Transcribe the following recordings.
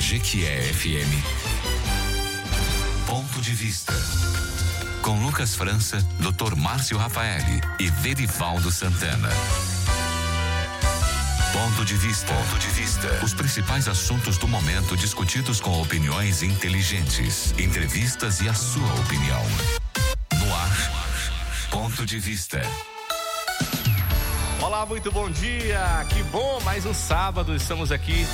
Jequié FM. Ponto de vista. Com Lucas França, Dr. Márcio Rafaeli e Verivaldo Santana. Ponto de vista. Ponto de vista. Os principais assuntos do momento discutidos com opiniões inteligentes, entrevistas e a sua opinião. No ar. Ponto de vista. Olá, muito bom dia. Que bom, mais um sábado estamos aqui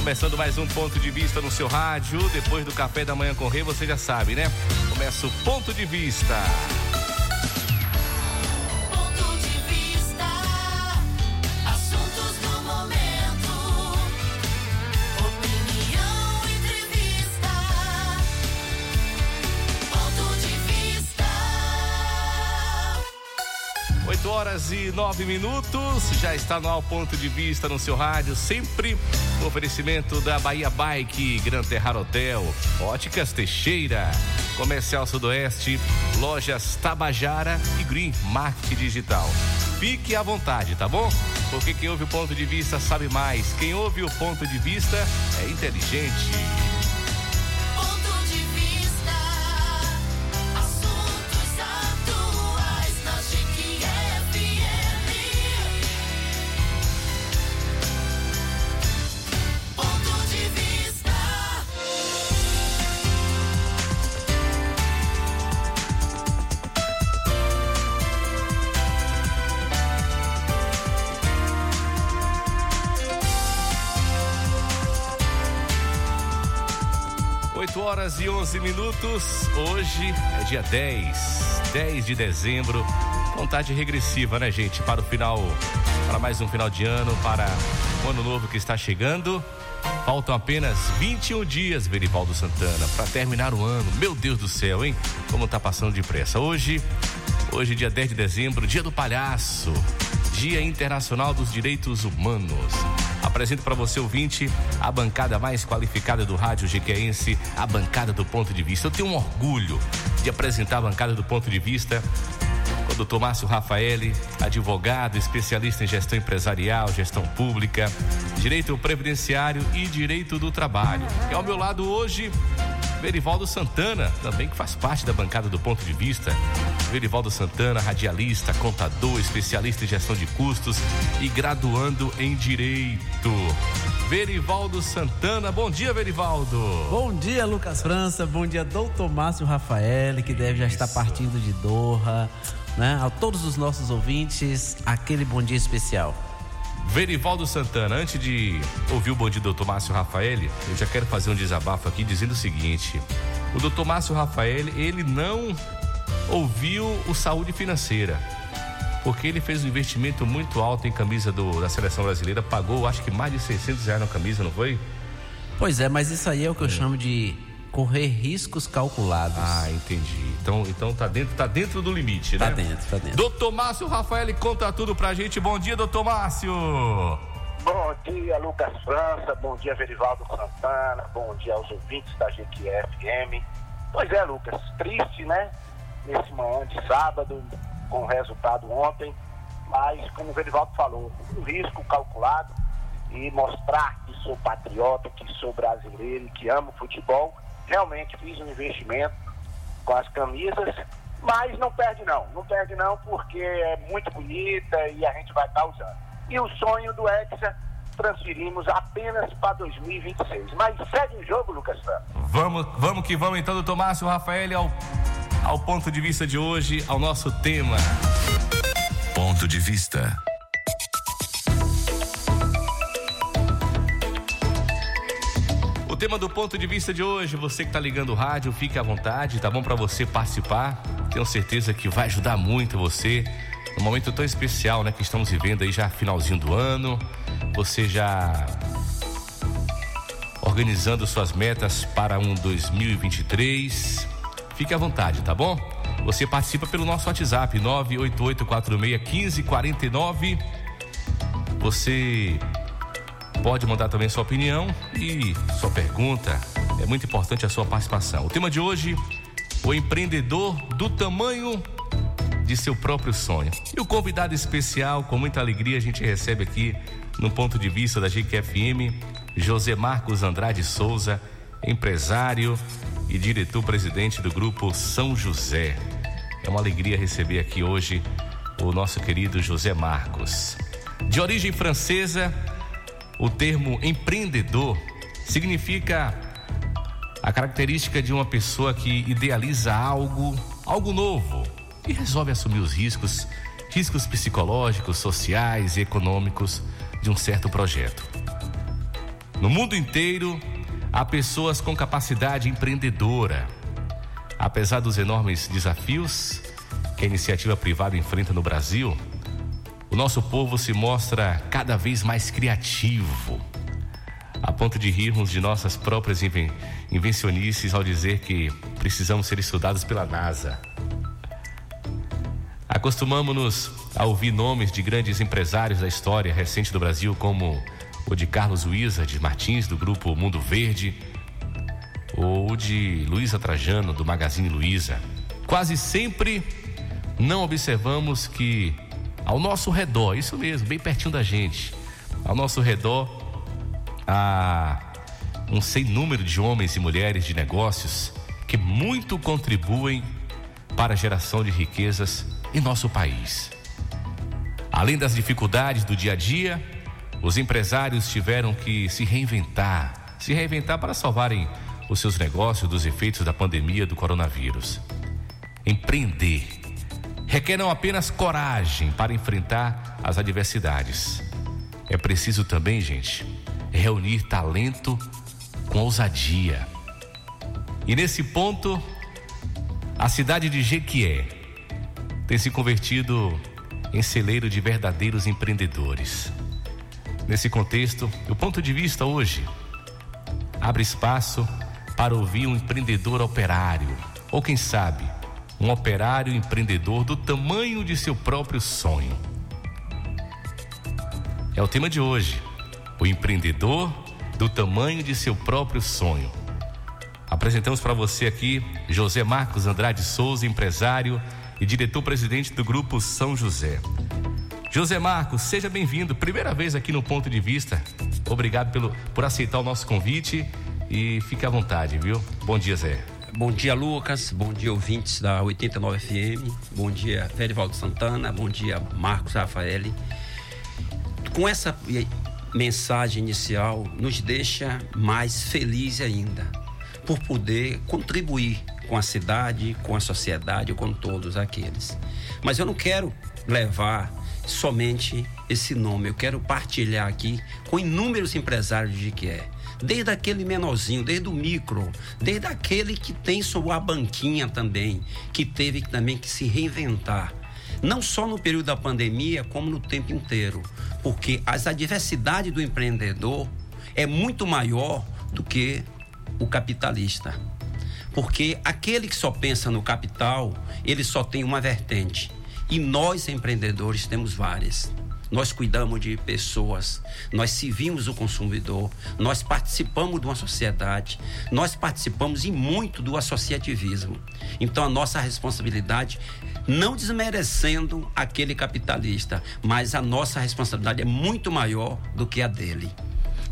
começando mais um ponto de vista no seu rádio. Depois do café da manhã com rei, você já sabe, né? Começa o ponto de vista. Ponto de vista, assuntos do momento, opinião, entrevista. Ponto de vista. 8 horas e 9 minutos, já está no ar ponto de vista no seu rádio, sempre oferecimento da Bahia Bike, Gran Terrar Hotel, Óticas Teixeira, Comercial Sudoeste, Lojas Tabajara e Green Marketing Digital. Fique à vontade, tá bom? Porque quem ouve o ponto de vista sabe mais. Quem ouve o ponto de vista é inteligente. 12 minutos. Hoje é dia 10, 10 de dezembro. Contagem regressiva, né, gente? Para o final, para mais um final de ano, para o ano novo que está chegando. Faltam apenas 21 dias, Verivaldo Santana, para terminar o ano. Meu Deus do céu, hein? Como tá passando depressa. Hoje, hoje dia 10 de dezembro, dia do palhaço, Dia Internacional dos Direitos Humanos. Apresento para você, ouvinte, a bancada mais qualificada do rádio jequeense, a bancada do ponto de vista. Eu tenho um orgulho de apresentar a bancada do ponto de vista o doutor Márcio Rafaeli, advogado, especialista em gestão empresarial, gestão pública, direito previdenciário e direito do trabalho. E ao meu lado hoje, Verivaldo Santana, também que faz parte da bancada do ponto de vista. Verivaldo Santana, radialista, contador, especialista em gestão de custos e graduando em direito. Verivaldo Santana, bom dia, Verivaldo. Bom dia, Lucas França. Bom dia, doutor Márcio Rafael, que deve já estar partindo de Doha. Né? A todos os nossos ouvintes, aquele bom dia especial. Verivaldo Santana, antes de ouvir o bom dia do doutor Márcio Rafael, eu já quero fazer um desabafo aqui dizendo o seguinte: o doutor Márcio Rafael, ele não ouviu o saúde financeira. Porque ele fez um investimento muito alto em camisa do- da seleção brasileira, pagou acho que mais de 600 reais na camisa, não foi? Pois é, mas isso aí é o que eu chamo de correr riscos calculados. Ah, entendi. Então, então tá dentro, tá dentro do limite, né? Tá dentro, tá dentro. Doutor Márcio Rafael conta tudo pra gente. Bom dia, doutor Márcio. Bom dia, Lucas França. Bom dia, Verivaldo Santana. Bom dia aos ouvintes da GQFM. Pois é, Lucas, triste, né? Nesse manhã de sábado, com o resultado ontem. Mas, como o Verivaldo falou, um risco calculado e mostrar que sou patriota, que sou brasileiro que amo futebol. Realmente fiz um investimento com as camisas, mas não perde não, não perde não porque é muito bonita e a gente vai estar usando. E o sonho do Hexa transferimos apenas para 2026. Mas segue o jogo, Lucas Santos. Vamos, vamos que vamos então, doutor Márcio Rafael, ao, ao ponto de vista de hoje, ao nosso tema. Ponto de vista. Tema do ponto de vista de hoje, você que tá ligando o rádio, fique à vontade, tá bom para você participar. Tenho certeza que vai ajudar muito você num momento tão especial, né, que estamos vivendo aí já finalzinho do ano. Você já organizando suas metas para um 2023. Fique à vontade, tá bom? Você participa pelo nosso WhatsApp 988461549. Você pode mandar também sua opinião e sua pergunta. É muito importante a sua participação. O tema de hoje: o empreendedor do tamanho de seu próprio sonho. E o convidado especial, com muita alegria, a gente recebe aqui no ponto de vista da GQFM, José Marcos Andrade Souza, empresário e diretor-presidente do grupo São José. É uma alegria receber aqui hoje o nosso querido José Marcos. De origem francesa, o termo empreendedor significa a característica de uma pessoa que idealiza algo, algo novo e resolve assumir os riscos, riscos psicológicos, sociais e econômicos de um certo projeto. No mundo inteiro, há pessoas com capacidade empreendedora. Apesar dos enormes desafios que a iniciativa privada enfrenta no Brasil, o nosso povo se mostra cada vez mais criativo, a ponto de rirmos de nossas próprias inven invencionices ao dizer que precisamos ser estudados pela NASA. Acostumamos-nos a ouvir nomes de grandes empresários da história recente do Brasil, como o de Carlos Wizard Martins, do grupo Mundo Verde, ou de Luísa Trajano, do Magazine Luiza. Quase sempre não observamos que ao nosso redor, isso mesmo, bem pertinho da gente, ao nosso redor há um sem número de homens e mulheres de negócios que muito contribuem para a geração de riquezas em nosso país. Além das dificuldades do dia a dia, os empresários tiveram que se reinventar, se reinventar para salvarem os seus negócios dos efeitos da pandemia do coronavírus. Empreender requer não apenas coragem para enfrentar as adversidades. É preciso também, gente, reunir talento com ousadia. E nesse ponto, a cidade de Jequié tem se convertido em celeiro de verdadeiros empreendedores. Nesse contexto, o ponto de vista hoje abre espaço para ouvir um empreendedor operário, ou quem sabe, um operário empreendedor do tamanho de seu próprio sonho. É o tema de hoje. O empreendedor do tamanho de seu próprio sonho. Apresentamos para você aqui José Marcos Andrade Souza, empresário e diretor-presidente do grupo São José. José Marcos, seja bem-vindo. Primeira vez aqui no Ponto de Vista. Obrigado pelo, por aceitar o nosso convite e fique à vontade, viu? Bom dia, Zé. Bom dia, Lucas. Bom dia, ouvintes da 89 FM. Bom dia, Ferivaldo Santana. Bom dia, Marcos Rafael. Com essa mensagem inicial, nos deixa mais feliz ainda por poder contribuir com a cidade, com a sociedade, com todos aqueles. Mas eu não quero levar somente esse nome, eu quero partilhar aqui com inúmeros empresários de que é desde aquele menorzinho, desde o micro, desde aquele que tem sua banquinha também, que teve também que se reinventar. Não só no período da pandemia, como no tempo inteiro. Porque as adversidades do empreendedor é muito maior do que o capitalista. Porque aquele que só pensa no capital, ele só tem uma vertente. E nós, empreendedores, temos várias. Nós cuidamos de pessoas, nós servimos o consumidor, nós participamos de uma sociedade, nós participamos e muito do associativismo. Então a nossa responsabilidade, não desmerecendo aquele capitalista, mas a nossa responsabilidade é muito maior do que a dele.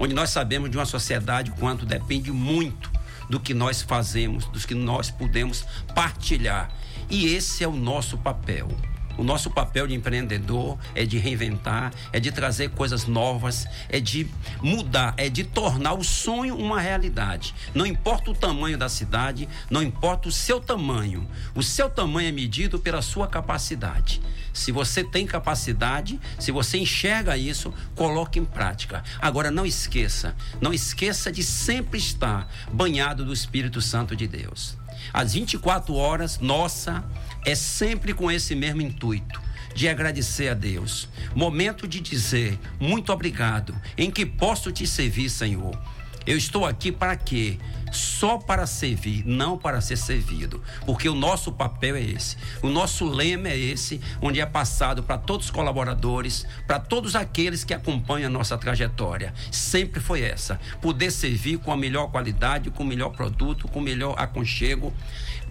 Onde nós sabemos de uma sociedade quanto depende muito do que nós fazemos, dos que nós podemos partilhar. E esse é o nosso papel. O nosso papel de empreendedor é de reinventar, é de trazer coisas novas, é de mudar, é de tornar o sonho uma realidade. Não importa o tamanho da cidade, não importa o seu tamanho. O seu tamanho é medido pela sua capacidade. Se você tem capacidade, se você enxerga isso, coloque em prática. Agora não esqueça, não esqueça de sempre estar banhado do Espírito Santo de Deus. As 24 horas, nossa, é sempre com esse mesmo intuito de agradecer a Deus. Momento de dizer muito obrigado, em que posso te servir, Senhor. Eu estou aqui para quê? Só para servir, não para ser servido. Porque o nosso papel é esse. O nosso lema é esse, onde é passado para todos os colaboradores, para todos aqueles que acompanham a nossa trajetória. Sempre foi essa. Poder servir com a melhor qualidade, com o melhor produto, com o melhor aconchego,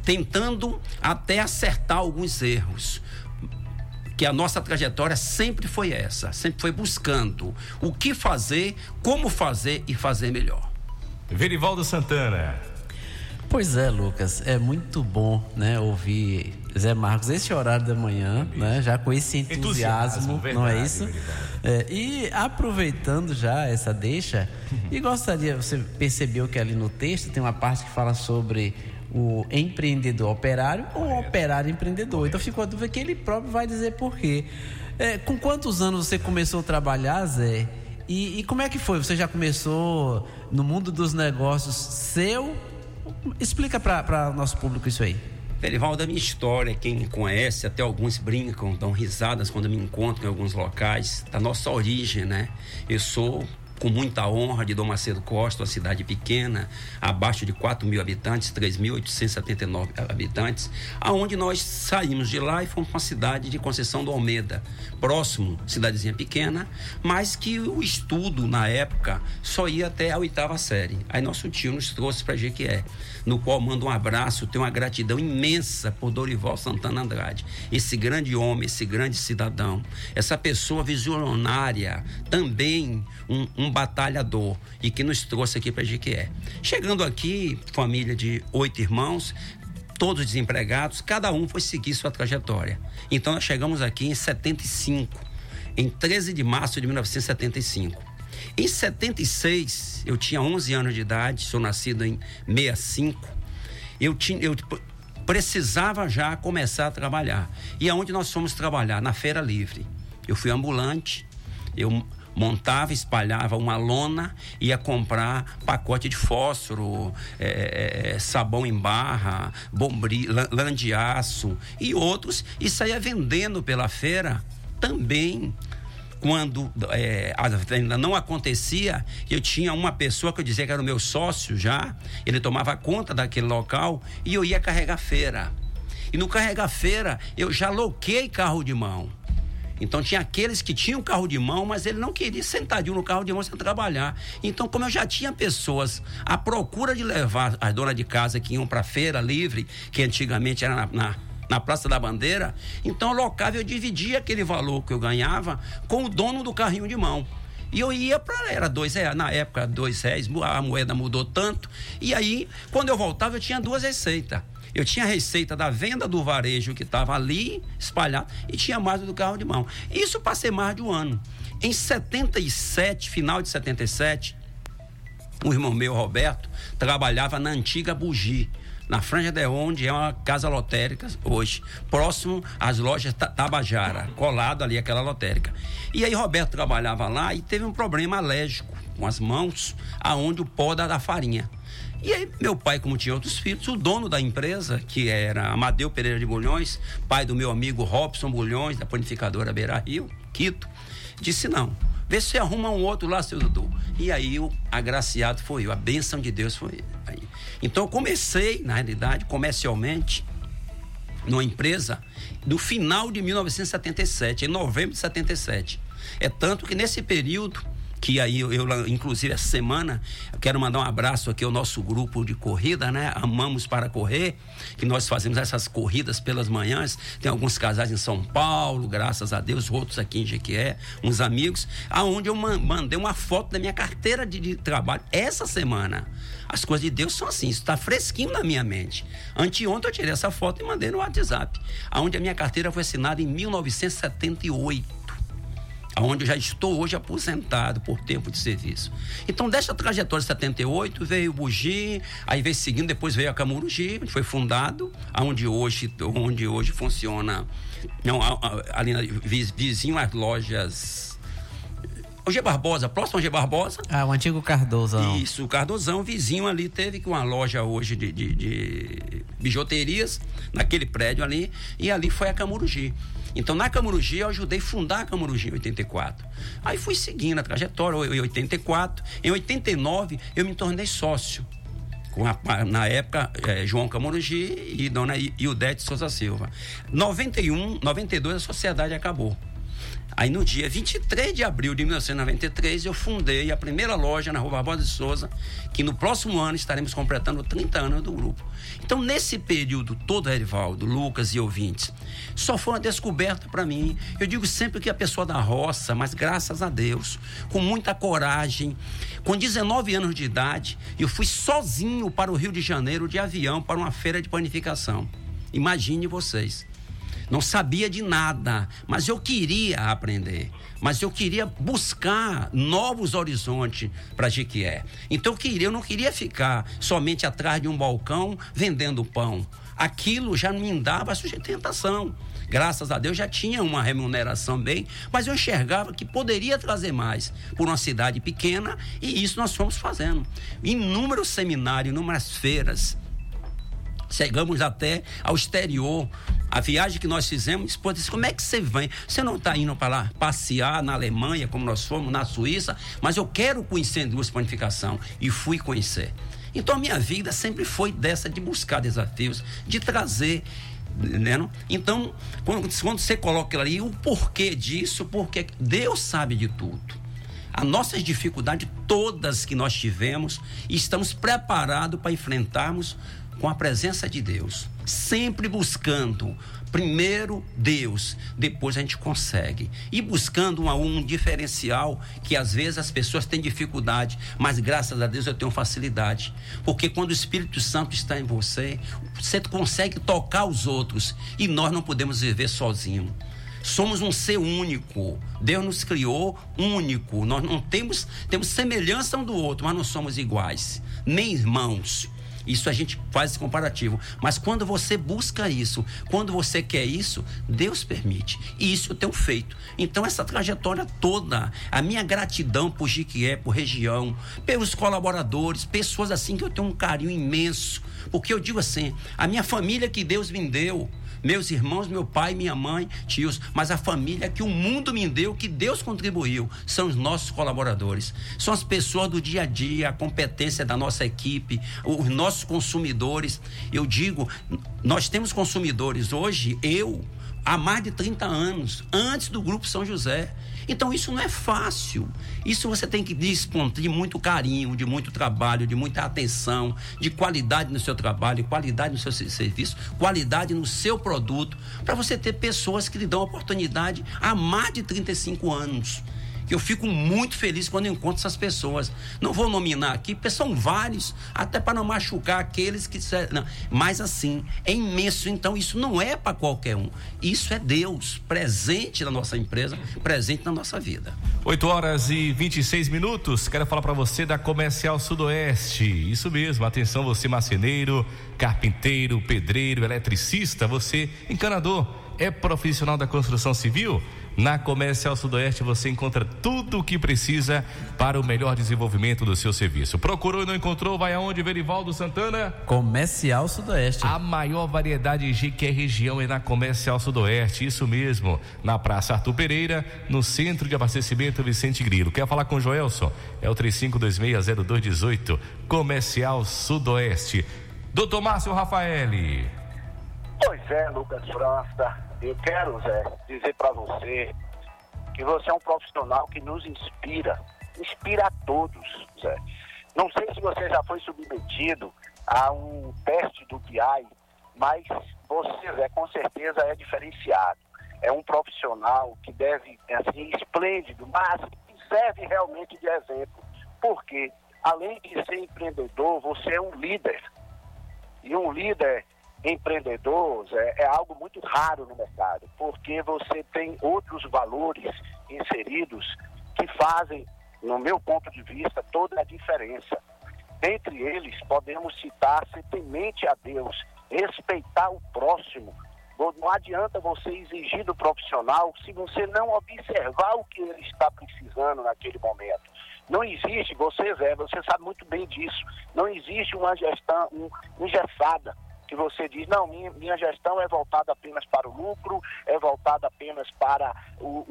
tentando até acertar alguns erros que a nossa trajetória sempre foi essa, sempre foi buscando o que fazer, como fazer e fazer melhor. Verivaldo Santana. Pois é, Lucas, é muito bom, né, ouvir Zé Marcos esse horário da manhã, né, já com esse entusiasmo, Entusiasmo, não é verdade, isso? É, e aproveitando já essa deixa, e gostaria, você percebeu que ali no texto tem uma parte que fala sobre o empreendedor operário ou o operário empreendedor. Então ficou a dúvida que ele próprio vai dizer por quê. É, com quantos anos você começou a trabalhar, Zé? E, e como é que foi? Você já começou no mundo dos negócios seu? Explica para nosso público isso aí. Verivaldo, a minha história, quem me conhece, até alguns brincam, dão risadas quando me encontram em alguns locais, da nossa origem, né? Eu sou com muita honra de Dom Macedo Costa, uma cidade pequena, abaixo de 4 mil habitantes, 3.879 habitantes, aonde nós saímos de lá e fomos para uma cidade de Conceição do Almeida, próximo, cidadezinha pequena, mas que o estudo na época só ia até a oitava série. Aí nosso tio nos trouxe para Jequié, no qual mando um abraço, tenho uma gratidão imensa por Dorival Santana Andrade, esse grande homem, esse grande cidadão, essa pessoa visionária, também um, um batalhador e que nos trouxe aqui para Jequié. Chegando aqui, família de oito irmãos, todos desempregados, cada um foi seguir sua trajetória. Então nós chegamos aqui em 75, em 13 de março de 1975. Em 76, eu tinha 11 anos de idade, sou nascido em 65. Eu tinha eu precisava já começar a trabalhar. E aonde nós fomos trabalhar? Na Feira Livre. Eu fui ambulante, eu montava, espalhava uma lona, ia comprar pacote de fósforo, eh, eh, sabão em barra, bombril, lã, de aço e outros, e saía vendendo pela feira também. Quando eh, a venda não acontecia, eu tinha uma pessoa que eu dizia que era o meu sócio já, ele tomava conta daquele local e eu ia carregar feira. E no carregar feira, eu já loquei carro de mão. Então tinha aqueles que tinham carro de mão, mas ele não queria sentadinho no carro de mão sem trabalhar. Então, como eu já tinha pessoas à procura de levar as donas de casa que iam para feira livre, que antigamente era na, na, na Praça da Bandeira, então locava, eu dividia aquele valor que eu ganhava com o dono do carrinho de mão. E eu ia para era dois reais, na época dois reais, a moeda mudou tanto. E aí, quando eu voltava, eu tinha duas receitas. Eu tinha a receita da venda do varejo que estava ali espalhado e tinha mais do carro de mão. Isso passei mais de um ano. Em 77, final de 77, um irmão meu, Roberto, trabalhava na antiga Bugi, na Franja de Onde é uma casa lotérica hoje, próximo às lojas Ta- Tabajara, colado ali aquela lotérica. E aí Roberto trabalhava lá e teve um problema alérgico com as mãos, aonde o pó da farinha. E aí, meu pai, como tinha outros filhos, o dono da empresa, que era Amadeu Pereira de Bulhões, pai do meu amigo Robson Bulhões, da panificadora Beira Rio, Quito, disse: não, vê se arruma um outro lá, seu Dudu. E aí, o agraciado foi eu, a bênção de Deus foi aí. Então, eu comecei, na realidade, comercialmente, numa empresa do final de 1977, em novembro de 77. É tanto que nesse período que aí eu, eu, inclusive essa semana eu quero mandar um abraço aqui ao nosso grupo de corrida, né? Amamos para correr, que nós fazemos essas corridas pelas manhãs. Tem alguns casais em São Paulo, graças a Deus, outros aqui em Jequié, uns amigos, aonde eu man- mandei uma foto da minha carteira de, de trabalho essa semana. As coisas de Deus são assim, isso está fresquinho na minha mente. Anteontem eu tirei essa foto e mandei no WhatsApp, aonde a minha carteira foi assinada em 1978 onde eu já estou hoje aposentado por tempo de serviço. Então, dessa trajetória de 78, veio o Bugi, aí veio seguindo, depois veio a Camurugi, onde foi fundado, onde hoje, onde hoje funciona, não, ali na, vi- vizinho às lojas. O G Barbosa, próximo ao G Barbosa, Ah, o antigo Cardozão. isso, o Cardozão, vizinho ali, teve que uma loja hoje de, de- de bijuterias, naquele prédio ali, e ali foi a Camurugi. Então, na Camurugi, eu ajudei a fundar a Camurugi em 84. Aí fui seguindo a trajetória, em 84. Em 89, eu me tornei sócio. Com a- na época, eh, João Camurugi e dona I- Ildete Souza Silva. 91, 92, a sociedade acabou. Aí no dia 23 de abril de 1993 eu fundei a primeira loja na Rua Barbosa de Souza, que no próximo ano estaremos completando 30 anos do grupo. Então nesse período todo, Erivaldo, Lucas e ouvintes, só foi uma descoberta para mim. Eu digo sempre que a pessoa da roça, mas graças a Deus, com muita coragem, com 19 anos de idade, eu fui sozinho para o Rio de Janeiro de avião para uma feira de panificação. Imagine vocês. Não sabia de nada, mas eu queria aprender. Mas eu queria buscar novos horizontes para Jequié. Então eu queria, eu não queria ficar somente atrás de um balcão vendendo pão. Aquilo já me dava sustentação. Graças a Deus já tinha uma remuneração bem, mas eu enxergava que poderia trazer mais por uma cidade pequena e isso nós fomos fazendo. Inúmeros seminários, inúmeras feiras, Chegamos até ao exterior. A viagem que nós fizemos, esposa disse: Como é que você vem? Você não está indo para lá passear na Alemanha, como nós fomos, na Suíça, mas eu quero conhecer a indústria de panificação. E fui conhecer. Então a minha vida sempre foi dessa de buscar desafios, de trazer. Né? Então, quando, quando você coloca ali o porquê disso, porque Deus sabe de tudo. As nossas dificuldades, todas que nós tivemos, estamos preparados para enfrentarmos com a presença de Deus, sempre buscando primeiro Deus, depois a gente consegue. E buscando um, um diferencial que às vezes as pessoas têm dificuldade, mas graças a Deus eu tenho facilidade. Porque quando o Espírito Santo está em você, você consegue tocar os outros e nós não podemos viver sozinhos. Somos um ser único. Deus nos criou único. Nós não temos, temos semelhança um do outro, mas não somos iguais, nem irmãos. Isso a gente faz esse comparativo. Mas quando você busca isso, quando você quer isso, Deus permite. E isso eu tenho feito. Então, essa trajetória toda, a minha gratidão por Jiquié, por região, pelos colaboradores, pessoas assim que eu tenho um carinho imenso. Porque eu digo assim, a minha família que Deus me deu, meus irmãos, meu pai, minha mãe, tios, mas a família que o mundo me deu, que Deus contribuiu, são os nossos colaboradores. São as pessoas do dia a dia, a competência da nossa equipe, os nossos consumidores. Eu digo, nós temos consumidores hoje, eu, há mais de 30 anos, antes do Grupo São José. Então isso não é fácil. Isso você tem que dispor de muito carinho, de muito trabalho, de muita atenção, de qualidade no seu trabalho, qualidade no seu se- serviço, qualidade no seu produto, para você ter pessoas que lhe dão oportunidade há mais de 35 anos. Eu fico muito feliz quando encontro essas pessoas. Não vou nominar aqui, porque são vários, até para não machucar aqueles que. Não. Mas assim, é imenso. Então, isso não é para qualquer um. Isso é Deus presente na nossa empresa, presente na nossa vida. 8 horas e 26 minutos. Quero falar para você da Comercial Sudoeste. Isso mesmo, atenção você marceneiro, carpinteiro, pedreiro, eletricista, você encanador, é profissional da construção civil? Na Comercial Sudoeste você encontra tudo o que precisa para o melhor desenvolvimento do seu serviço. Procurou e não encontrou? Vai aonde, Verivaldo Santana? Comercial Sudoeste. A maior variedade de que é região é na Comercial Sudoeste, isso mesmo, na Praça Arthur Pereira, no Centro de Abastecimento Vicente Grilo. Quer falar com o Joelson? É o 35260218, Comercial Sudoeste. Doutor Márcio Rafaeli. Pois é, Lucas França. Eu quero, Zé, dizer para você que você é um profissional que nos inspira. Inspira a todos, Zé. Não sei se você já foi submetido a um teste do BI, mas você, Zé, com certeza é diferenciado. É um profissional que deve, assim, esplêndido, mas serve realmente de exemplo. Porque, além de ser empreendedor, você é um líder. E um líder empreendedor Zé, é algo muito raro no mercado, porque você tem outros valores inseridos que fazem, no meu ponto de vista, toda a diferença. Dentre eles, podemos citar ser temente a Deus, respeitar o próximo. Não não adianta você exigir do profissional se você não observar o que ele está precisando naquele momento. Não existe, você, Zé, você sabe muito bem disso. Não existe uma gestão um, engessada que você diz, não, minha, minha gestão é voltada apenas para o lucro, é voltada apenas para o,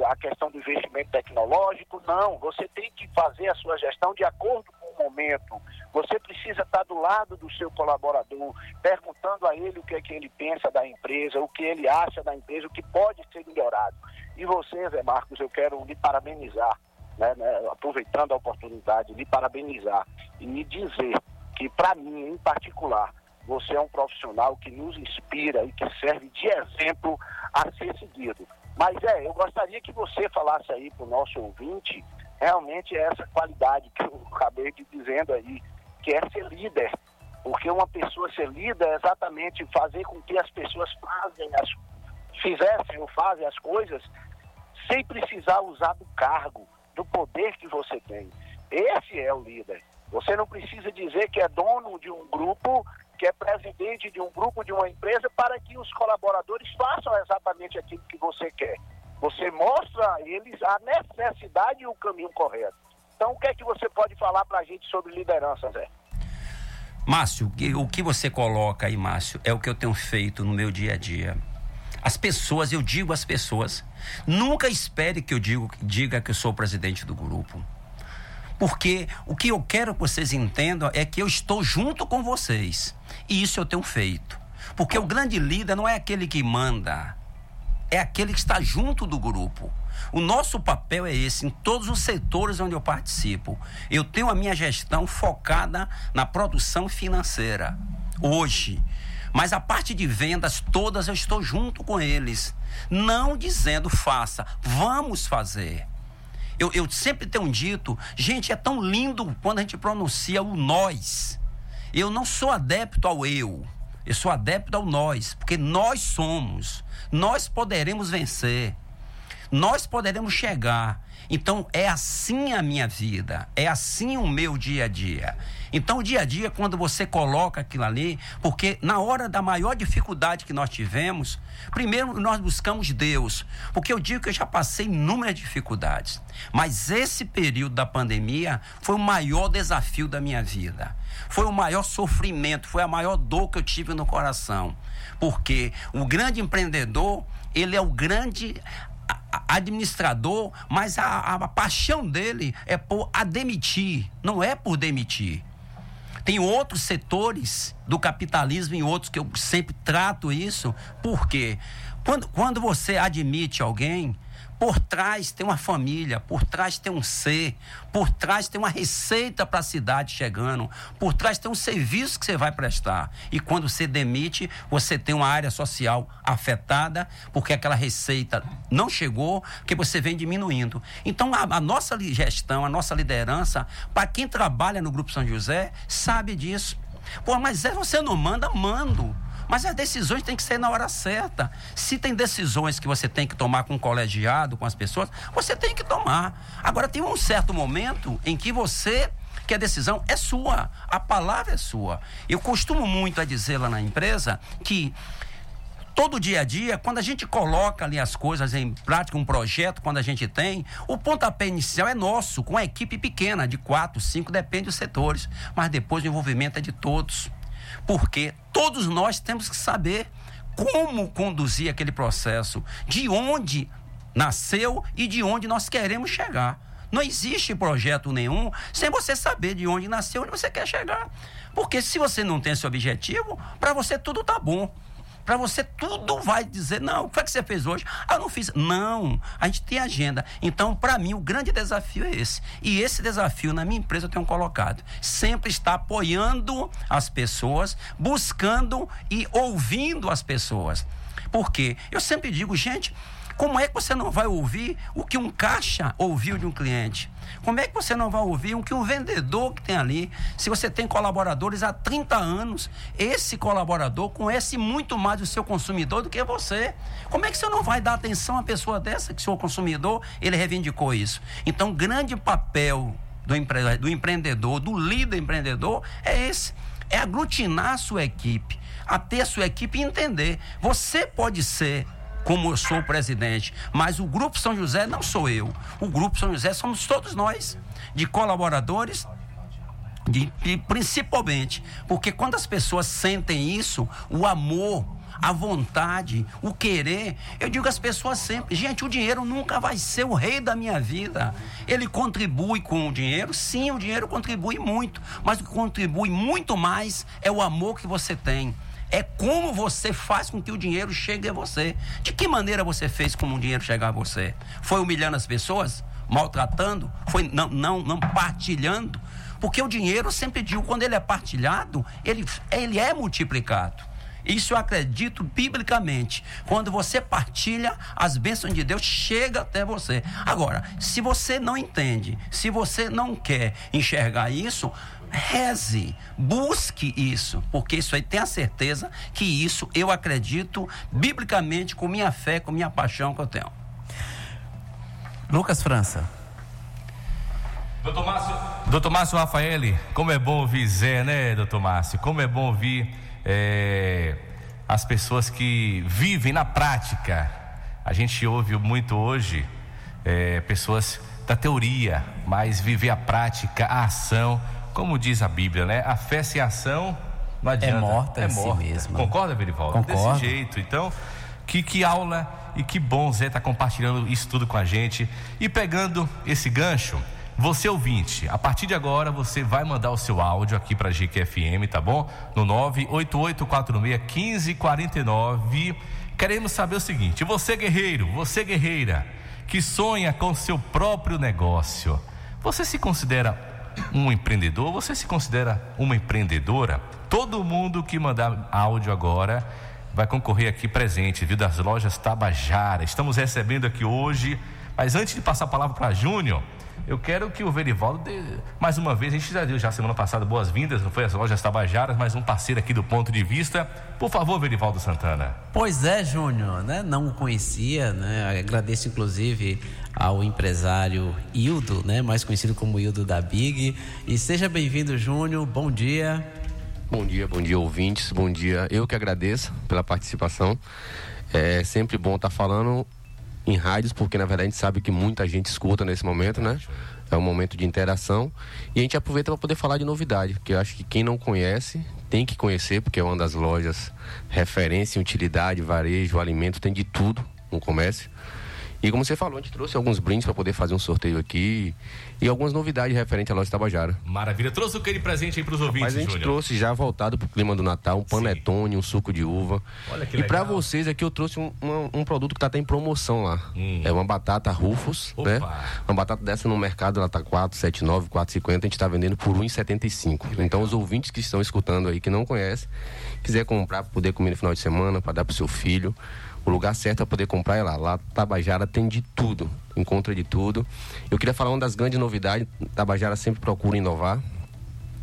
o- a questão do investimento tecnológico. Não, você tem que fazer a sua gestão de acordo com o momento. Você precisa estar do lado do seu colaborador, perguntando a ele o que é que ele pensa da empresa, o que ele acha da empresa, o que pode ser melhorado. E você, Zé Marcos, eu quero lhe parabenizar, né, né, aproveitando a oportunidade, lhe parabenizar e me dizer que, para mim, em particular, você é um profissional que nos inspira e que serve de exemplo a ser seguido. Mas é, eu gostaria que você falasse aí para o nosso ouvinte realmente essa qualidade que eu acabei de dizendo aí, que é ser líder. Porque uma pessoa ser líder é exatamente fazer com que as pessoas fazem as, fizessem ou fazem as coisas sem precisar usar do cargo, do poder que você tem. Esse é o líder. Você não precisa dizer que é dono de um grupo, que é presidente de um grupo, de uma empresa, para que os colaboradores façam exatamente aquilo que você quer. Você mostra a eles a necessidade e o caminho correto. Então, o que é que você pode falar para a gente sobre liderança, Zé? Márcio, o que você coloca aí, Márcio, é o que eu tenho feito no meu dia a dia. As pessoas, eu digo às pessoas, nunca espere que eu digo, diga que eu sou o presidente do grupo. Porque o que eu quero que vocês entendam é que eu estou junto com vocês. E isso eu tenho feito. Porque o grande líder não é aquele que manda, é aquele que está junto do grupo. O nosso papel é esse, em todos os setores onde eu participo. Eu tenho a minha gestão focada na produção financeira, hoje. Mas a parte de vendas, todas eu estou junto com eles. Não dizendo faça, vamos fazer. Eu, eu sempre tenho dito, gente, é tão lindo quando a gente pronuncia o nós. Eu não sou adepto ao eu, eu sou adepto ao nós, porque nós somos, nós poderemos vencer, nós poderemos chegar. Então é assim a minha vida, é assim o meu dia a dia. Então o dia a dia, quando você coloca aquilo ali, porque na hora da maior dificuldade que nós tivemos, primeiro nós buscamos Deus, porque eu digo que eu já passei inúmeras dificuldades, mas esse período da pandemia foi o maior desafio da minha vida. Foi o maior sofrimento, foi a maior dor que eu tive no coração. Porque o grande empreendedor, ele é o grande administrador, mas a, a- paixão dele é por a demitir, não é por demitir. Tem outros setores do capitalismo e outros que eu sempre trato isso, porque quando, quando você admite alguém, por trás tem uma família, por trás tem um ser, por trás tem uma receita para a cidade chegando, por trás tem um serviço que você vai prestar. E quando você demite, você tem uma área social afetada, porque aquela receita não chegou, que você vem diminuindo. Então, a, a nossa gestão, a nossa liderança, para quem trabalha no Grupo São José, sabe disso. Pô, mas é, você não manda, mando. Mas as decisões têm que ser na hora certa. Se tem decisões que você tem que tomar com o colegiado, com as pessoas, você tem que tomar. Agora, tem um certo momento em que você, que a decisão é sua, a palavra é sua. Eu costumo muito a dizer lá na empresa que todo dia a dia, quando a gente coloca ali as coisas em prática, um projeto, quando a gente tem, o pontapé inicial é nosso, com a equipe pequena, de quatro, cinco, depende dos setores. Mas depois o envolvimento é de todos. Porque todos nós temos que saber como conduzir aquele processo, de onde nasceu e de onde nós queremos chegar. Não existe projeto nenhum sem você saber de onde nasceu onde você quer chegar. Porque se você não tem esse objetivo, para você tudo tá bom. Para você tudo vai dizer, não, o que foi que você fez hoje? Ah, eu não fiz. Não, a gente tem agenda. Então, para mim, o grande desafio é esse. E esse desafio na minha empresa eu tenho colocado. Sempre está apoiando as pessoas, buscando e ouvindo as pessoas. Por quê? Eu sempre digo, gente, como é que você não vai ouvir o que um caixa ouviu de um cliente? Como é que você não vai ouvir o que um vendedor que tem ali? Se você tem colaboradores há 30 anos, esse colaborador conhece muito mais o seu consumidor do que você. Como é que você não vai dar atenção a pessoa dessa, que seu consumidor, ele reivindicou isso? Então, grande papel do, empre- do empreendedor, do líder empreendedor, é esse. É aglutinar a sua equipe, a ter a sua equipe e entender. Você pode ser como eu sou o presidente, mas o Grupo São José não sou eu. O Grupo São José somos todos nós, de colaboradores, de, e principalmente, porque quando as pessoas sentem isso, o amor, a vontade, o querer, eu digo às pessoas sempre, gente, o dinheiro nunca vai ser o rei da minha vida. Ele contribui com o dinheiro, sim, o dinheiro contribui muito, mas o que contribui muito mais é o amor que você tem É como você faz com que o dinheiro chegue a você. De que maneira você fez com o dinheiro chegar a você? Foi humilhando as pessoas? Maltratando? Foi não, não, não partilhando? Porque o dinheiro, sempre digo, quando ele é partilhado, ele, ele é multiplicado. Isso eu acredito biblicamente. Quando você partilha, as bênçãos de Deus chegam até você. Agora, se você não entende, se você não quer enxergar isso, reze, busque isso, porque isso aí tem a certeza que isso eu acredito biblicamente com minha fé, com minha paixão que eu tenho. Lucas França. Doutor Márcio, doutor Márcio Rafaeli, como é bom ouvir Zé, né, doutor Márcio? Como é bom ouvir é, as pessoas que vivem na prática. A gente ouve muito hoje é, pessoas da teoria, mas viver a prática, a ação, como diz a Bíblia, né? A fé sem ação não adianta. morta é em si morta. mesma. Concorda, Verivaldo? Concordo. Desse jeito. Então, que, que aula e que bom Zé tá compartilhando isso tudo com a gente. E pegando esse gancho, você ouvinte, a partir de agora você vai mandar o seu áudio aqui para GQFM, tá bom? No 988461549. Queremos saber o seguinte: você guerreiro, você guerreira, que sonha com seu próprio negócio, você se considera um empreendedor? Você se considera uma empreendedora? Todo mundo que mandar áudio agora vai concorrer aqui presente, viu, das lojas Tabajara. Estamos recebendo aqui hoje, mas antes de passar a palavra para Júnior, eu quero que o Verivaldo, dê, mais uma vez, a gente já deu já semana passada boas-vindas, não foi as lojas Tabajaras, mas um parceiro aqui do ponto de vista. Por favor, Verivaldo Santana. Pois é, Júnior, né? Não o conhecia, né? Agradeço inclusive ao empresário Hildo, né? Mais conhecido como Hildo da Big. E seja bem-vindo, Júnior. Bom dia. Bom dia, bom dia, ouvintes. Bom dia. Eu que agradeço pela participação. É sempre bom estar falando em rádios, porque na verdade a gente sabe que muita gente escuta nesse momento, né? É um momento de interação. E a gente aproveita para poder falar de novidade, porque eu acho que quem não conhece tem que conhecer, porque é uma das lojas referência em utilidade, varejo, alimento, tem de tudo no comércio. E como você falou, a gente trouxe alguns brindes para poder fazer um sorteio aqui e algumas novidades referentes à loja Tabajara. Maravilha. Trouxe aquele presente aí para os ouvintes, Mas a gente Júnior. trouxe já voltado pro clima do Natal, um panetone, um suco de uva. Olha que e para vocês aqui eu trouxe um, uma- um produto que tá até em promoção lá. Hum. É uma batata Rufus, Opa. né? Uma batata dessa no mercado ela tá 4,79, 4,50, a gente tá vendendo por 1,75. Então os ouvintes que estão escutando aí que não conhecem, quiser comprar para poder comer no final de semana, para dar pro seu filho, o lugar certo para poder comprar é lá. Lá Tabajara tem de tudo, encontra de tudo. Eu queria falar uma das grandes novidades, Tabajara sempre procura inovar.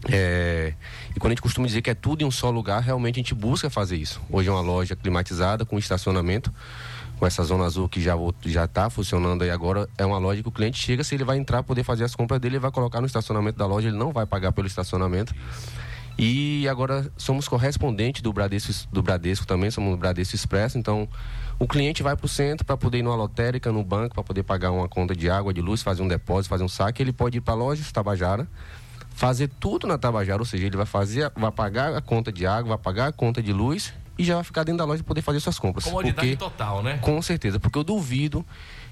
É, e quando a gente costuma dizer que é tudo em um só lugar, realmente a gente busca fazer isso. Hoje é uma loja climatizada, com estacionamento, com essa zona azul que já já está funcionando aí agora. É uma loja que o cliente chega, se ele vai entrar, poder fazer as compras dele, ele vai colocar no estacionamento da loja, ele não vai pagar pelo estacionamento. E agora somos correspondentes do Bradesco, do Bradesco também, somos do Bradesco Expresso, então o cliente vai para o centro para poder ir numa lotérica, no banco, para poder pagar uma conta de água, de luz, fazer um depósito, fazer um saque, ele pode ir para a loja Tabajara, fazer tudo na Tabajara, ou seja, ele vai fazer, vai pagar a conta de água, vai pagar a conta de luz e já vai ficar dentro da loja poder fazer suas compras. Comodidade total, né? Com certeza, porque eu duvido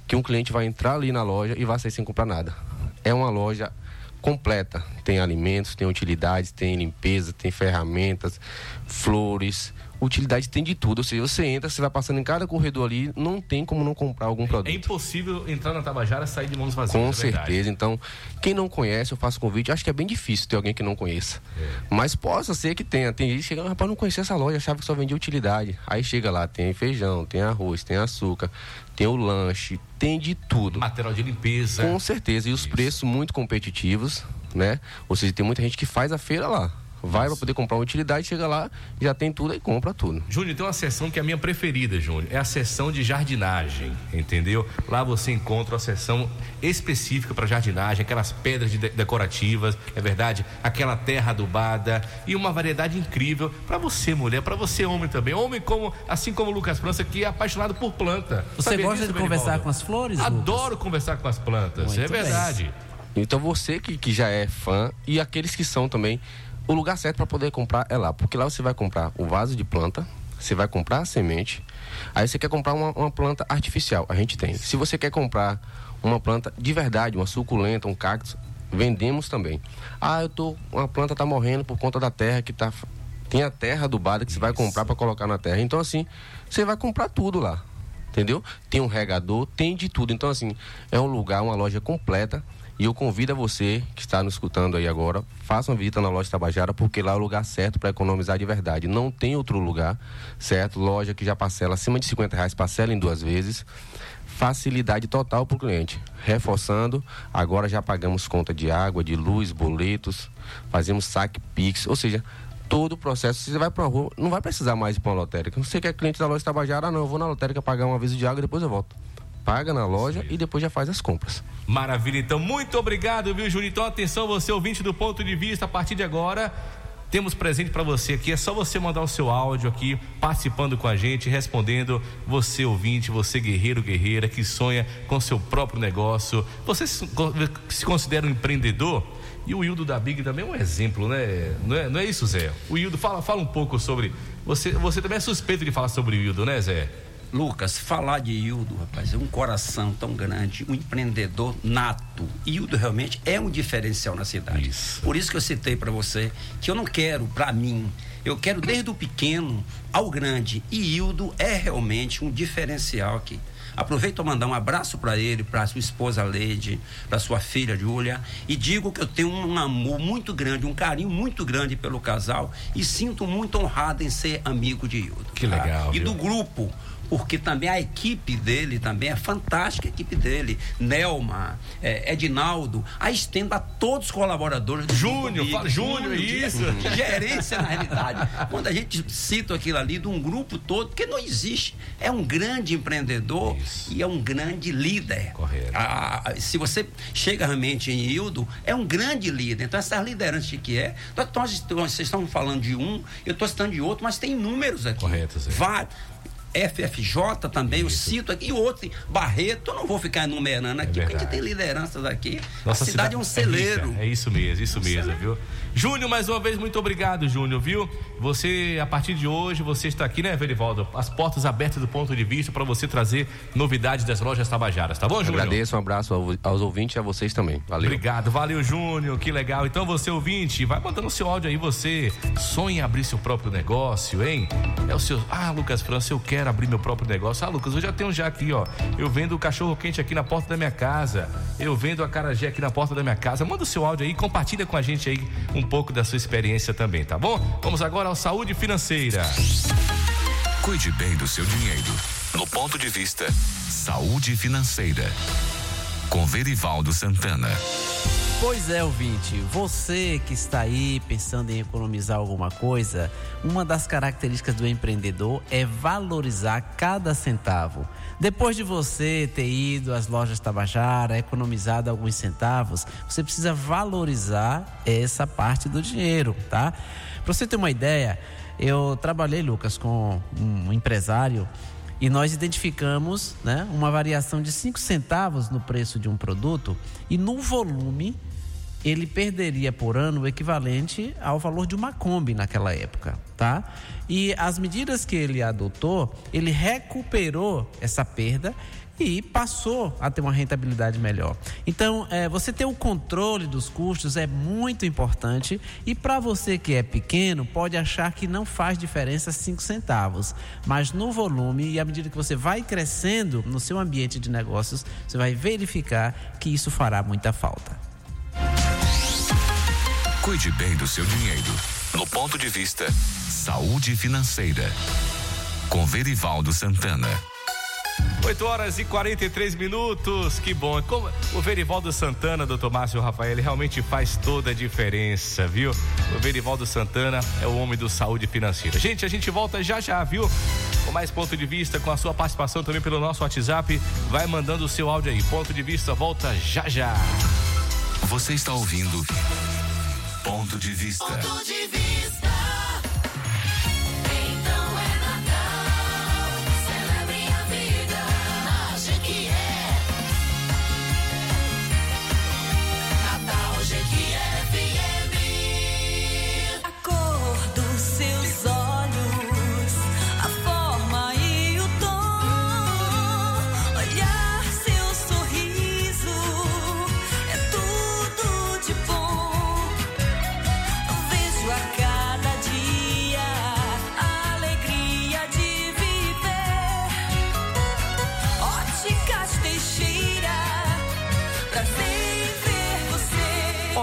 que um cliente vai entrar ali na loja e vai sair sem comprar nada. É uma loja completa. Tem alimentos, tem utilidades, tem limpeza, tem ferramentas, flores. Utilidade tem de tudo. Ou seja, você entra, você vai passando em cada corredor ali, não tem como não comprar algum produto. É impossível entrar na Tabajara e sair de mãos vazias. Com é certeza. Então, quem não conhece, eu faço convite. Acho que é bem difícil ter alguém que não conheça. É. Mas possa ser que tenha. Tem gente que chega, rapaz, não conhecia essa loja, achava que só vendia utilidade. Aí chega lá, tem feijão, tem arroz, tem açúcar, tem o lanche, tem de tudo. Material de limpeza. Com certeza. E os preços muito competitivos, né? Ou seja, tem muita gente que faz a feira lá. Vai para poder comprar uma utilidade, chega lá, já tem tudo e compra tudo. Júnior, tem uma seção que é a minha preferida, Júnior. É a seção de jardinagem, entendeu? Lá você encontra a seção específica para jardinagem, aquelas pedras de de- decorativas, é verdade? Aquela terra adubada e uma variedade incrível para você, mulher, para você, homem também. Homem como, assim como o Lucas França, que é apaixonado por planta. Você Sabia gosta disso, de conversar com as flores? Lucas? Adoro conversar com as plantas, Muito é bem. verdade. Então você que, que já é fã e aqueles que são também, o lugar certo para poder comprar é lá, porque lá você vai comprar o vaso de planta, você vai comprar a semente, aí você quer comprar uma, uma planta artificial, a gente tem. Se você quer comprar uma planta de verdade, uma suculenta, um cactus, vendemos também. Ah, eu tô, uma planta tá morrendo por conta da terra que tá Tem a terra adubada que você vai comprar para colocar na terra. Então, assim, você vai comprar tudo lá. Entendeu? Tem um regador, tem de tudo. Então, assim, é um lugar, uma loja completa. E eu convido a você que está nos escutando aí agora, faça uma visita na loja Tabajara, porque lá é o lugar certo para economizar de verdade. Não tem outro lugar, certo? Loja que já parcela acima de 50 reais, parcela em duas vezes. Facilidade total para o cliente. Reforçando, agora já pagamos conta de água, de luz, boletos, fazemos saque Pix, ou seja, todo o processo. Você vai para rua, não vai precisar mais ir para uma lotérica. Você que é cliente da loja Tabajara, não, eu vou na lotérica pagar um aviso de água e depois eu volto. Paga na loja e depois já faz as compras. Maravilha, então muito obrigado, viu, Júnior? Então atenção, você ouvinte do ponto de vista, a partir de agora. Temos presente para você aqui, é só você mandar o seu áudio aqui, participando com a gente, respondendo. Você ouvinte, você guerreiro, guerreira que sonha com seu próprio negócio. Você se considera um empreendedor? E o Hildo da Big também é um exemplo, né? Não é, não é isso, Zé? O Hildo, fala, fala um pouco sobre. Você, você também é suspeito de falar sobre o Hildo, né, Zé? Lucas, falar de Hildo, rapaz, é um coração tão grande, um empreendedor nato. Hildo realmente é um diferencial na cidade. Isso. Por isso que eu citei para você que eu não quero para mim, eu quero desde o pequeno ao grande. E Hildo é realmente um diferencial aqui. Aproveito para mandar um abraço para ele, para sua esposa Leide, para sua filha Júlia, e digo que eu tenho um amor muito grande, um carinho muito grande pelo casal e sinto muito honrado em ser amigo de Hildo. Que legal, E viu? do grupo, porque também a equipe dele também é fantástica a equipe dele. Nelma, é, Edinaldo, a estendo a todos os colaboradores do Júnior, fala- Júnior, de- isso. de gerência na realidade. Quando a gente cita aquilo ali de um grupo todo, porque não existe. É um grande empreendedor Isso. e é um grande líder. Correto. Ah, se você chega realmente em Hildo, é um grande líder. Então, essas lideranças que é. Estamos- vocês estão falando de um, eu estou citando de outro, mas tem números aqui. Correto, Zé. Vários. FFJ também, eu cito aqui, e outro, Barreto, eu não vou ficar enumerando aqui, porque a gente tem lideranças aqui. Nossa a cidade, é um celeiro. rica, É, isso mesmo, isso mesmo, viu? Júnior, mais uma vez, muito obrigado, Júnior, viu? Você, a partir de hoje, você está aqui, né, Verivaldo? As portas abertas do ponto de vista para você trazer novidades das lojas Tabajaras, tá bom, Júnior? Agradeço, um abraço ao- aos ouvintes e a vocês também. Valeu. Obrigado, valeu Júnior, que legal. Então você ouvinte, vai mandando seu áudio aí, você sonha em abrir seu próprio negócio, hein? É o seu, ah, Lucas França, eu quero abrir meu próprio negócio. Ah, Lucas, eu já tenho já aqui, ó. Eu vendo o cachorro quente aqui na porta da minha casa. Eu vendo a carajé aqui na porta da minha casa. Manda o seu áudio aí, compartilha com a gente aí um pouco da sua experiência também, tá bom? Vamos agora ao Saúde Financeira. Cuide bem do seu dinheiro. No ponto de vista Saúde Financeira. Com Verivaldo Santana. Pois é, ouvinte, você que está aí pensando em economizar alguma coisa, uma das características do empreendedor é valorizar cada centavo. Depois de você ter ido às lojas Tabajara, economizado alguns centavos, você precisa valorizar essa parte do dinheiro, tá? Para você ter uma ideia, eu trabalhei, Lucas, com um empresário e nós identificamos né, uma variação de 5 centavos no preço de um produto e no volume ele perderia por ano o equivalente ao valor de uma Kombi naquela época, tá? E as medidas que ele adotou, ele recuperou essa perda e passou a ter uma rentabilidade melhor. Então, é, você ter o controle dos custos é muito importante e para você que é pequeno, pode achar que não faz diferença 5 centavos, mas no volume e à medida que você vai crescendo no seu ambiente de negócios, você vai verificar que isso fará muita falta. Cuide bem do seu dinheiro. No ponto de vista Saúde Financeira. Com Verivaldo Santana. 8 horas e 43 minutos, que bom. Como o Verivaldo Santana, doutor Márcio Rafael, ele realmente faz toda a diferença, viu? O Verivaldo Santana é o homem do saúde financeira. Gente, a gente volta já já, viu? Com mais ponto de vista, com a sua participação também pelo nosso WhatsApp. Vai mandando o seu áudio aí. Ponto de vista, volta já já. Você está ouvindo Ponto de Vista. Ponto de vista.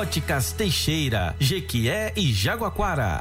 Óticas Teixeira, Jequié e Jaguaquara.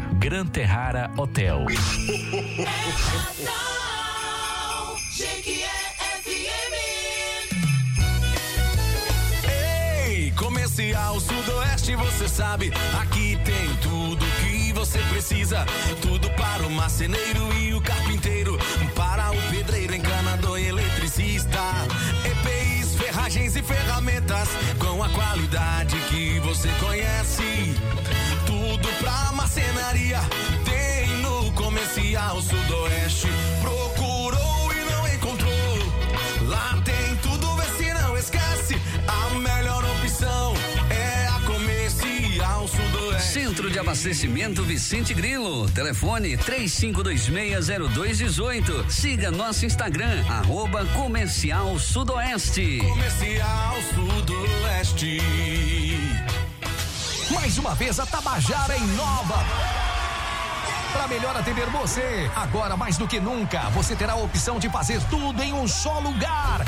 Gran Terrara Hotel. Ei, comercial Sudoeste, você sabe, aqui tem tudo que você precisa. Tudo para o marceneiro e o carpinteiro, para o pedreiro, encanador e eletricista. EPIs, ferragens e ferramentas com a qualidade que você conhece. Pra marcenaria tem no comercial Sudoeste. Procurou e não encontrou. Lá tem tudo, vê se não esquece. A melhor opção é a comercial Sudoeste. Centro de Abastecimento Vicente Grilo. Telefone 35260218. Siga nosso Instagram, arroba Comercial Sudoeste. Comercial Sudoeste. Mais uma vez a Tabajara inova. Para melhor atender você, agora mais do que nunca, você terá a opção de fazer tudo em um só lugar.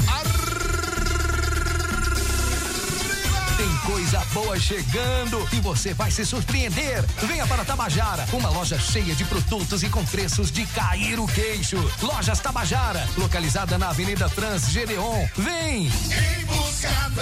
Tem coisa boa chegando e você vai se surpreender. Venha para Tabajara, uma loja cheia de produtos e com preços de cair o queixo. Lojas Tabajara, localizada na Avenida Trans Gedeon. Vem! Em busca do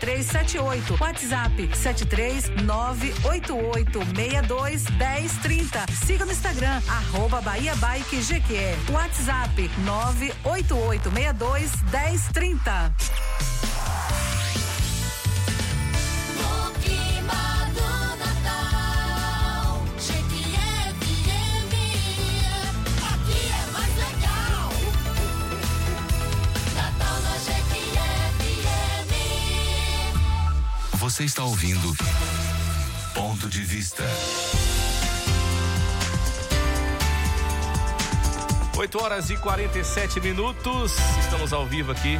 6378. WhatsApp 73 988 62 1030. Siga no Instagram, arroba Bahia Bike Jequié. WhatsApp 988 Você está ouvindo Ponto de Vista. 8 horas e 47 minutos. Estamos ao vivo aqui.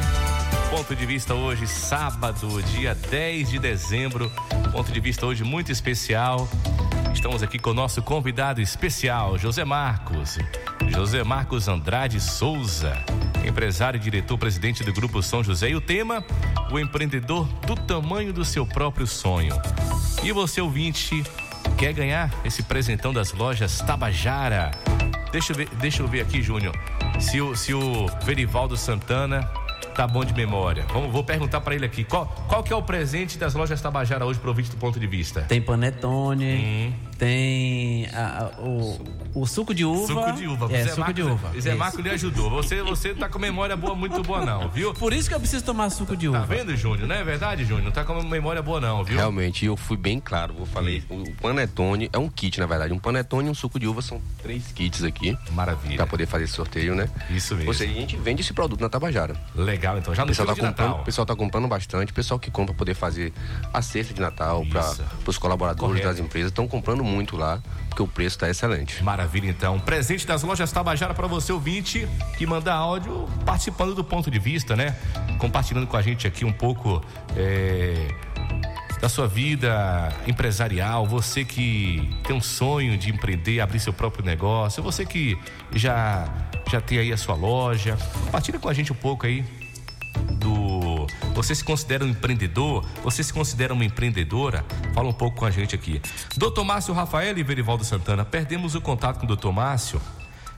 Ponto de vista hoje, sábado, dia 10 de dezembro. Ponto de vista hoje muito especial. Estamos aqui com o nosso convidado especial, José Marcos. José Marcos Andrade Souza, empresário e diretor-presidente do Grupo São José. E o tema: o empreendedor do tamanho do seu próprio sonho. E você, ouvinte, quer ganhar esse presentão das lojas Tabajara? Deixa eu ver, deixa eu ver aqui, Júnior, se o, se o Verivaldo Santana tá bom de memória. Vamos, vou perguntar para ele aqui. Qual, qual que é o presente das lojas Tabajara hoje pro ouvinte do ponto de vista? Tem panetone, tem a- a- o, o suco de uva. Suco de uva. É, Zé suco Marcos, de uva. Zé. Marco lhe ajudou. Você, você tá com memória boa, muito boa não, viu? Por isso que eu preciso tomar suco de uva. Tá vendo, Júnior? Não é verdade, Júnior? Não tá com memória boa não, viu? Realmente, eu fui bem claro, eu falei, o panetone é um kit, na verdade. Um panetone e um suco de uva são três kits aqui. Maravilha. Pra poder fazer esse sorteio, né? Isso mesmo. Ou seja, a gente vende esse produto na Tabajara. Legal, então. Já no pessoal, tá de comprando, Natal. o pessoal tá comprando bastante. O pessoal que compra pra poder fazer a cesta de Natal para os colaboradores Correto. das empresas estão comprando muito lá, porque o preço tá excelente. Maravilha, então. Presente das lojas Tabajara para você, ouvinte, que manda áudio participando do ponto de vista, né? Compartilhando com a gente aqui um pouco é, da sua vida empresarial. Você que tem um sonho de empreender, abrir seu próprio negócio. Você que já, já tem aí a sua loja. Compartilha com a gente um pouco aí do. Você se considera um empreendedor? Você se considera uma empreendedora? Fala um pouco com a gente aqui. Doutor Márcio Rafael e Verivaldo Santana, perdemos o contato com o doutor Márcio.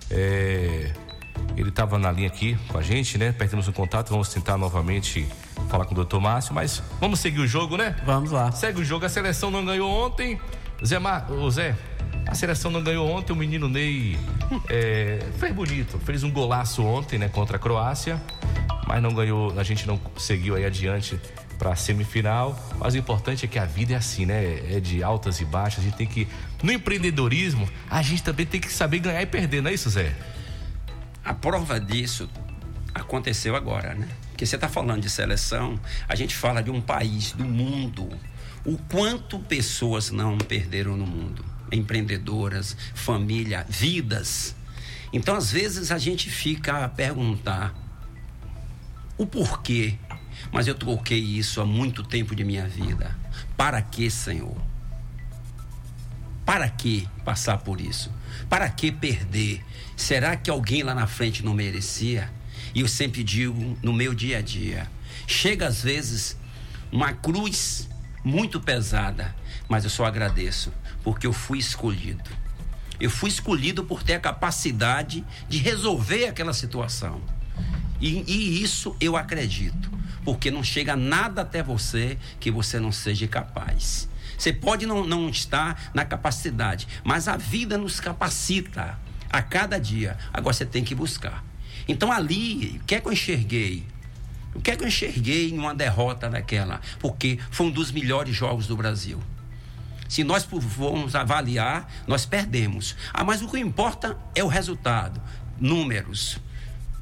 É, Ele estava na linha aqui com a gente, né? Perdemos o contato, vamos tentar novamente falar com o doutor Márcio, mas vamos seguir o jogo, né? Vamos lá. Segue o jogo, a seleção não ganhou ontem. Zé, Mar... Ô, Zé, a seleção não ganhou ontem, o menino Ney é, fez bonito, fez um golaço ontem, né, contra a Croácia, mas não ganhou, a gente não seguiu aí adiante para a semifinal. Mas o importante é que a vida é assim, né? É de altas e baixas. A gente tem que, no empreendedorismo, a gente também tem que saber ganhar e perder, não é isso, Zé? A prova disso aconteceu agora, né? Porque você está falando de seleção, a gente fala de um país, do mundo. O quanto pessoas não perderam no mundo? Empreendedoras, família, vidas. Então, às vezes, a gente fica a perguntar o porquê. Mas eu troquei isso há muito tempo de minha vida. Para que, Senhor? Para que passar por isso? Para que perder? Será que alguém lá na frente não merecia? E eu sempre digo no meu dia a dia: chega às vezes uma cruz muito pesada, mas eu só agradeço, porque eu fui escolhido. Eu fui escolhido por ter a capacidade de resolver aquela situação. E, e isso eu acredito, porque não chega nada até você que você não seja capaz. Você pode não, não estar na capacidade, mas a vida nos capacita a cada dia. Agora você tem que buscar. Então ali, o que é que eu enxerguei? O que é que eu enxerguei em uma derrota daquela? Porque foi um dos melhores jogos do Brasil. Se nós formos avaliar, nós perdemos. Ah, mas o que importa é o resultado, números.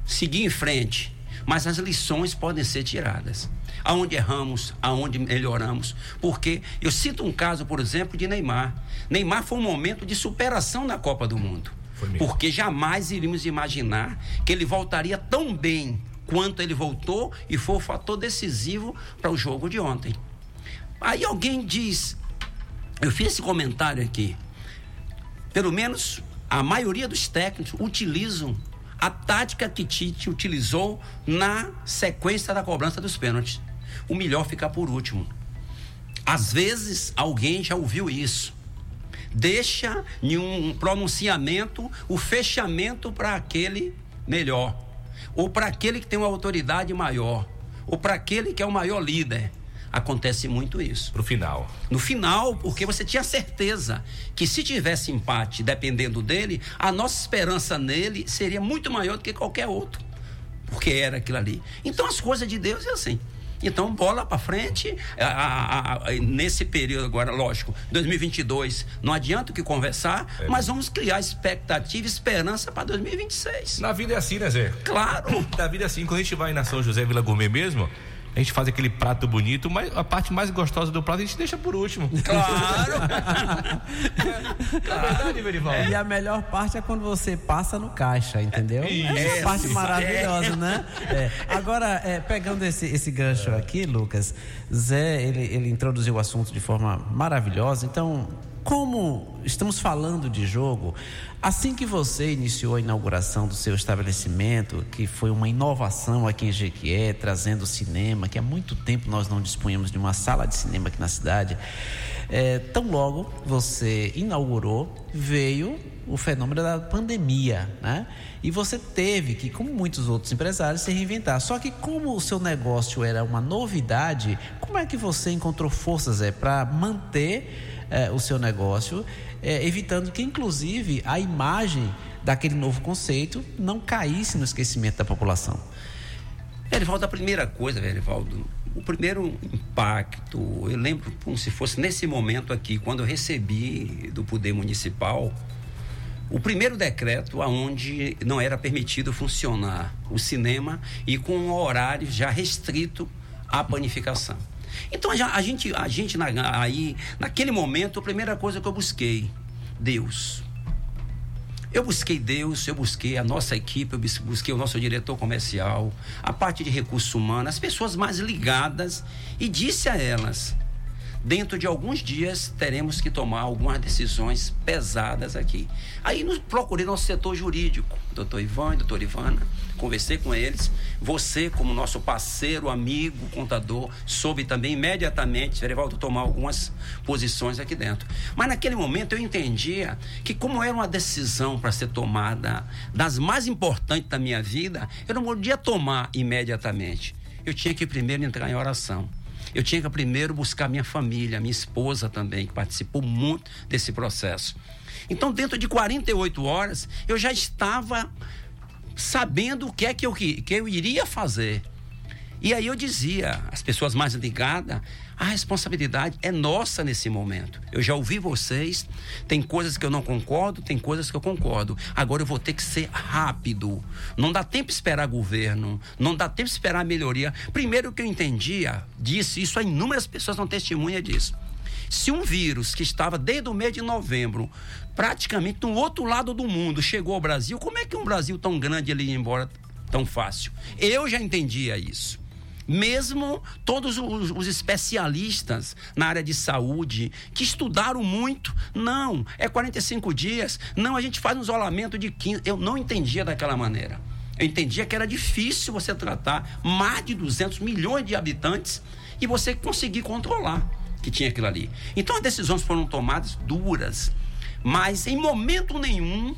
Seguir em frente. Mas as lições podem ser tiradas. Aonde erramos, aonde melhoramos. Porque eu cito um caso, por exemplo, de Neymar. Neymar foi um momento de superação na Copa do Mundo. Porque jamais iríamos imaginar que ele voltaria tão bem quanto ele voltou e foi o fator decisivo para o jogo de ontem. Aí alguém diz, eu fiz esse comentário aqui. Pelo menos a maioria dos técnicos utilizam a tática que Tite utilizou na sequência da cobrança dos pênaltis. O melhor ficar por último. Às vezes alguém já ouviu isso. Deixa em um pronunciamento o fechamento para aquele melhor, ou para aquele que tem uma autoridade maior, ou para aquele que é o maior líder. Acontece muito isso. Pro final. No final, porque você tinha certeza que se tivesse empate, dependendo dele, a nossa esperança nele seria muito maior do que qualquer outro. Porque era aquilo ali. Então as coisas de Deus é assim. Então, bola para frente. A- a- a- nesse período agora, lógico, 2022, não adianta o que conversar, mas vamos criar expectativa e esperança para 2026. Na vida é assim, né, Zé? Claro. Na vida é assim. Quando a gente vai na São José Vila Gourmet mesmo, a gente faz aquele prato bonito, mas a parte mais gostosa do prato a gente deixa por último. Claro! É verdade? E a melhor parte é quando você passa no caixa, entendeu? Essa Isso. parte maravilhosa, É. né? É. Agora, é, pegando esse, esse gancho aqui, Lucas, Zé, ele, ele introduziu o assunto de forma maravilhosa. Então, como estamos falando de jogo, assim que você iniciou a inauguração do seu estabelecimento, que foi uma inovação aqui em Jequié, trazendo cinema, que há muito tempo nós não dispunhamos de uma sala de cinema aqui na cidade, é, tão logo você inaugurou, veio o fenômeno da pandemia, né? E você teve que, como muitos outros empresários, se reinventar. Só que como o seu negócio era uma novidade, como é que você encontrou forças é, para manter é, o seu negócio, é, evitando que, inclusive, a imagem daquele novo conceito não caísse no esquecimento da população? Verivaldo, a primeira coisa, Verivaldo, o primeiro impacto, eu lembro como se fosse nesse momento aqui, quando eu recebi do Poder Municipal o primeiro decreto aonde não era permitido funcionar o cinema e com um horário já restrito à panificação. Então a gente, a gente na- aí, naquele momento, a primeira coisa que eu busquei, Deus. Eu busquei Deus, eu busquei a nossa equipe, eu bus- busquei o nosso diretor comercial, a parte de recursos humanos, as pessoas mais ligadas e disse a elas: dentro de alguns dias teremos que tomar algumas decisões pesadas aqui. Aí nos procurei nosso setor jurídico, doutor Ivan e doutor Ivana, conversei com eles. Você, como nosso parceiro, amigo, contador, soube também imediatamente, Verivaldo, tomar algumas posições aqui dentro. Mas naquele momento eu entendia que, como era uma decisão para ser tomada das mais importantes da minha vida, eu não podia tomar imediatamente. eu tinha que primeiro entrar em oração. Eu tinha que primeiro buscar minha família, minha esposa também, que participou muito desse processo. Então, dentro de 48 horas, eu já estava sabendo o que é que eu, que eu iria fazer. E aí eu dizia, as pessoas mais ligadas, a responsabilidade é nossa nesse momento. Eu já ouvi vocês, tem coisas que eu não concordo, tem coisas que eu concordo. Agora eu vou ter que ser rápido. Não dá tempo esperar governo, não dá tempo esperar melhoria. Primeiro que eu entendia, disse isso, inúmeras pessoas são testemunha disso. Se um vírus que estava desde o mês de novembro, praticamente no outro lado do mundo, chegou ao Brasil, como é que um Brasil tão grande ele ia embora tão fácil? Eu já entendia isso. Mesmo todos os, os especialistas na área de saúde, que estudaram muito, não, é 45 dias, não, a gente faz um isolamento de 15. Eu não entendia daquela maneira. Eu entendia que era difícil você tratar mais de 200 milhões de habitantes e você conseguir controlar que tinha aquilo ali. Então as decisões foram tomadas duras, mas em momento nenhum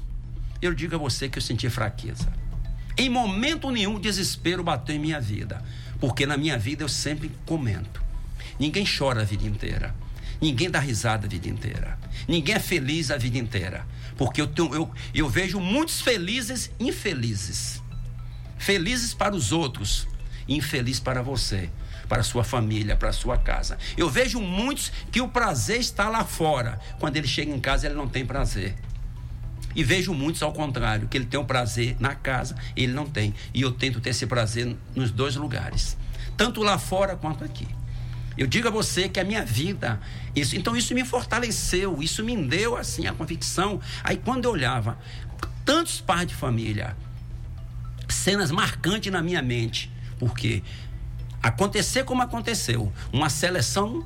eu digo a você que eu senti fraqueza. Em momento nenhum o desespero bateu em minha vida, porque na minha vida eu sempre comento. Ninguém chora a vida inteira. Ninguém dá risada a vida inteira. Ninguém é feliz a vida inteira. Porque eu, tenho, eu, eu vejo muitos felizes infelizes. Felizes para os outros, infeliz para você para sua família, para sua casa. Eu vejo muitos que o prazer está lá fora. Quando ele chega em casa, ele não tem prazer. E vejo muitos ao contrário, que ele tem o prazer na casa, ele não tem. E eu tento ter esse prazer nos dois lugares, tanto lá fora quanto aqui. Eu digo a você que a minha vida, isso, então isso me fortaleceu, isso me deu assim a convicção. Aí quando eu olhava tantos pais de família, cenas marcantes na minha mente, porque acontecer como aconteceu, uma seleção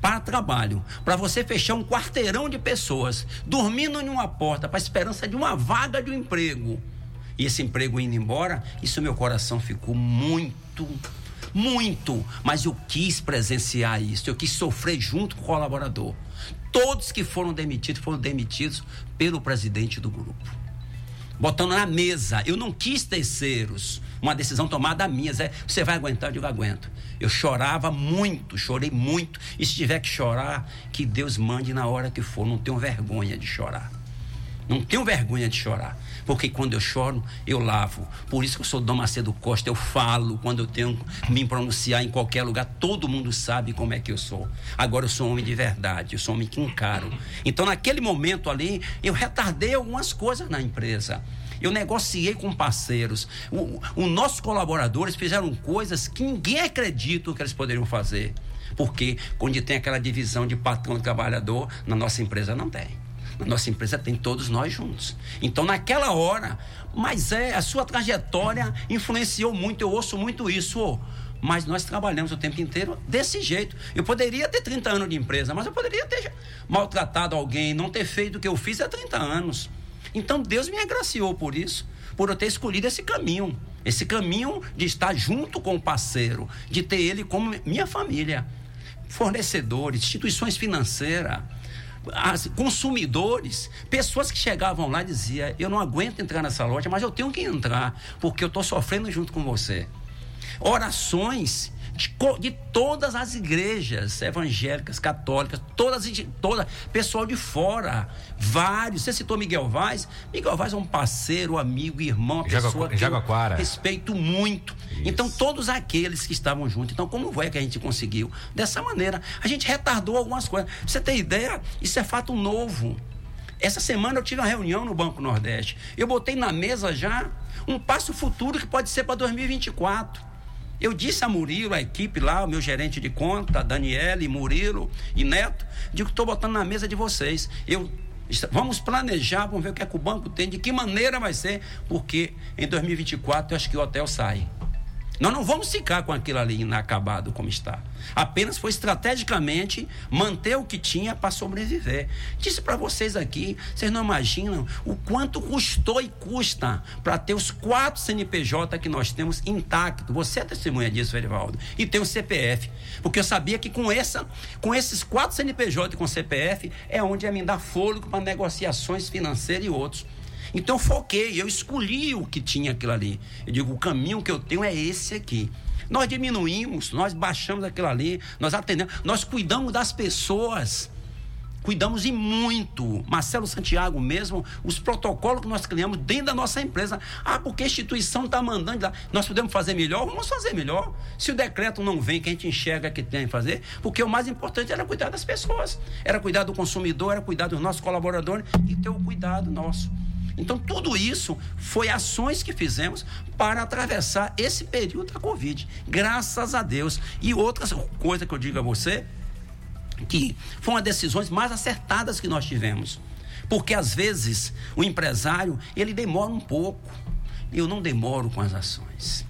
para trabalho, para você fechar um quarteirão de pessoas dormindo em uma porta para esperança de uma vaga de um emprego. E esse emprego indo embora, isso meu coração ficou muito, muito. Mas eu quis presenciar isso, eu quis sofrer junto com o colaborador. Todos que foram demitidos foram demitidos pelo presidente do grupo botando na mesa. Eu não quis terceiros. Uma decisão tomada minha. Zé, você vai aguentar? Eu digo, aguento. Eu chorava muito, chorei muito. E se tiver que chorar, que Deus mande na hora que for. Não tenho vergonha de chorar. Não tenho vergonha de chorar. Porque quando eu choro, eu lavo. Por isso que eu sou Dom Macedo Costa, eu falo quando eu tenho que me pronunciar em qualquer lugar. Todo mundo sabe como é que eu sou. Agora eu sou um homem de verdade, eu sou um homem que encaro. Então, naquele momento ali, eu retardei algumas coisas na empresa. Eu negociei com parceiros. O, o nossos colaboradores fizeram coisas que ninguém acredita que eles poderiam fazer. Porque quando tem aquela divisão de patrão e trabalhador, na nossa empresa não tem. Na nossa empresa tem todos nós juntos. Então, naquela hora, mas é, a sua trajetória influenciou muito, eu ouço muito isso. ô. mas nós trabalhamos o tempo inteiro desse jeito. Eu poderia ter 30 anos de empresa, mas eu poderia ter maltratado alguém, não ter feito o que eu fiz há 30 anos. Então Deus me agraciou por isso, por eu ter escolhido esse caminho. Esse caminho de estar junto com o parceiro, de ter ele como minha família. Fornecedores, instituições financeiras, as- consumidores, pessoas que chegavam lá e diziam: Eu não aguento entrar nessa loja, mas eu tenho que entrar, porque eu estou sofrendo junto com você. Orações de, de todas as igrejas evangélicas, católicas, todas, toda, pessoal de fora, vários. Você citou Miguel Vaz? Miguel Vaz é um parceiro, amigo, irmão, uma Jaguacu- pessoa que eu respeito muito. Então, todos aqueles que estavam juntos. Então, como foi que a gente conseguiu? Dessa maneira. A gente retardou algumas coisas. Pra você ter ideia, isso é fato novo. Essa semana eu tive uma reunião no Banco Nordeste. Eu botei na mesa já um passo futuro que pode ser para 2024. Eu disse a Murilo, a equipe lá, o meu gerente de conta, Daniele, Murilo e Neto, digo que estou botando na mesa de vocês. Eu Vamos planejar, vamos ver o que é que o banco tem, de que maneira vai ser, porque em 2024 eu acho que o hotel sai. Nós não vamos ficar com aquilo ali inacabado como está. Apenas foi estrategicamente manter o que tinha para sobreviver. Disse para vocês aqui, vocês não imaginam o quanto custou e custa para ter os quatro CNPJ que nós temos intacto. Você é testemunha disso, Verivaldo. E tem o CPF. Porque eu sabia que com, essa, com esses quatro CNPJ e com CPF é onde ia me dar fôlego para negociações financeiras e outros. Então eu foquei, eu escolhi o que tinha aquilo ali. Eu digo, o caminho que eu tenho é esse aqui. Nós diminuímos, nós baixamos aquilo ali, nós atendemos, nós cuidamos das pessoas. Cuidamos e muito. Marcelo Santiago mesmo, os protocolos que nós criamos dentro da nossa empresa. Ah, porque a instituição está mandando. lá. Nós podemos fazer melhor? Vamos fazer melhor. Se o decreto não vem, que a gente enxerga que tem que fazer, porque o mais importante era cuidar das pessoas. Era cuidar do consumidor, era cuidar dos nossos colaboradores e ter o cuidado nosso. Então, tudo isso foi ações que fizemos para atravessar esse período da Covid. Graças a Deus. E outras coisas que eu digo a você, que foram as decisões mais acertadas que nós tivemos. Porque às vezes o empresário, ele demora um pouco. Eu não demoro com as ações.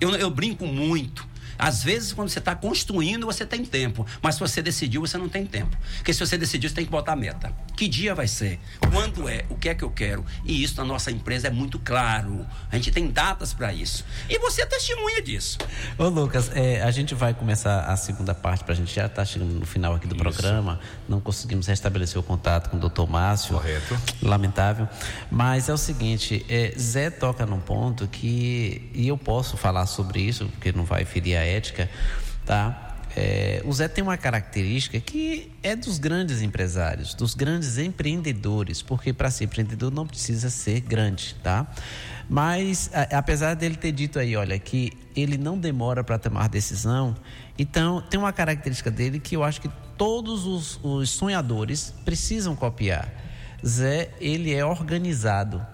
Eu, eu brinco muito. Às vezes, quando você está construindo, você tem tempo. Mas se você decidiu, você não tem tempo. Porque se você decidiu, você tem que botar a meta. Que dia vai ser? Quando é? O que é que eu quero? E isso na nossa empresa é muito claro. A gente tem datas para isso. E você é testemunha disso. Ô Lucas, é, a gente vai começar a segunda parte, para a gente já estar chegando no final aqui do programa. Não conseguimos restabelecer o contato com o doutor Márcio. Correto. Lamentável. Mas é o seguinte, é, Zé toca num ponto que, e eu posso falar sobre isso, porque não vai ferir a ética, tá? É, o Zé tem uma característica que é dos grandes empresários, dos grandes empreendedores, porque para ser empreendedor não precisa ser grande, tá? Mas a- apesar dele ter dito aí, olha, que ele não demora para tomar decisão, então tem uma característica dele que eu acho que todos os, os sonhadores precisam copiar. Zé, ele é organizado.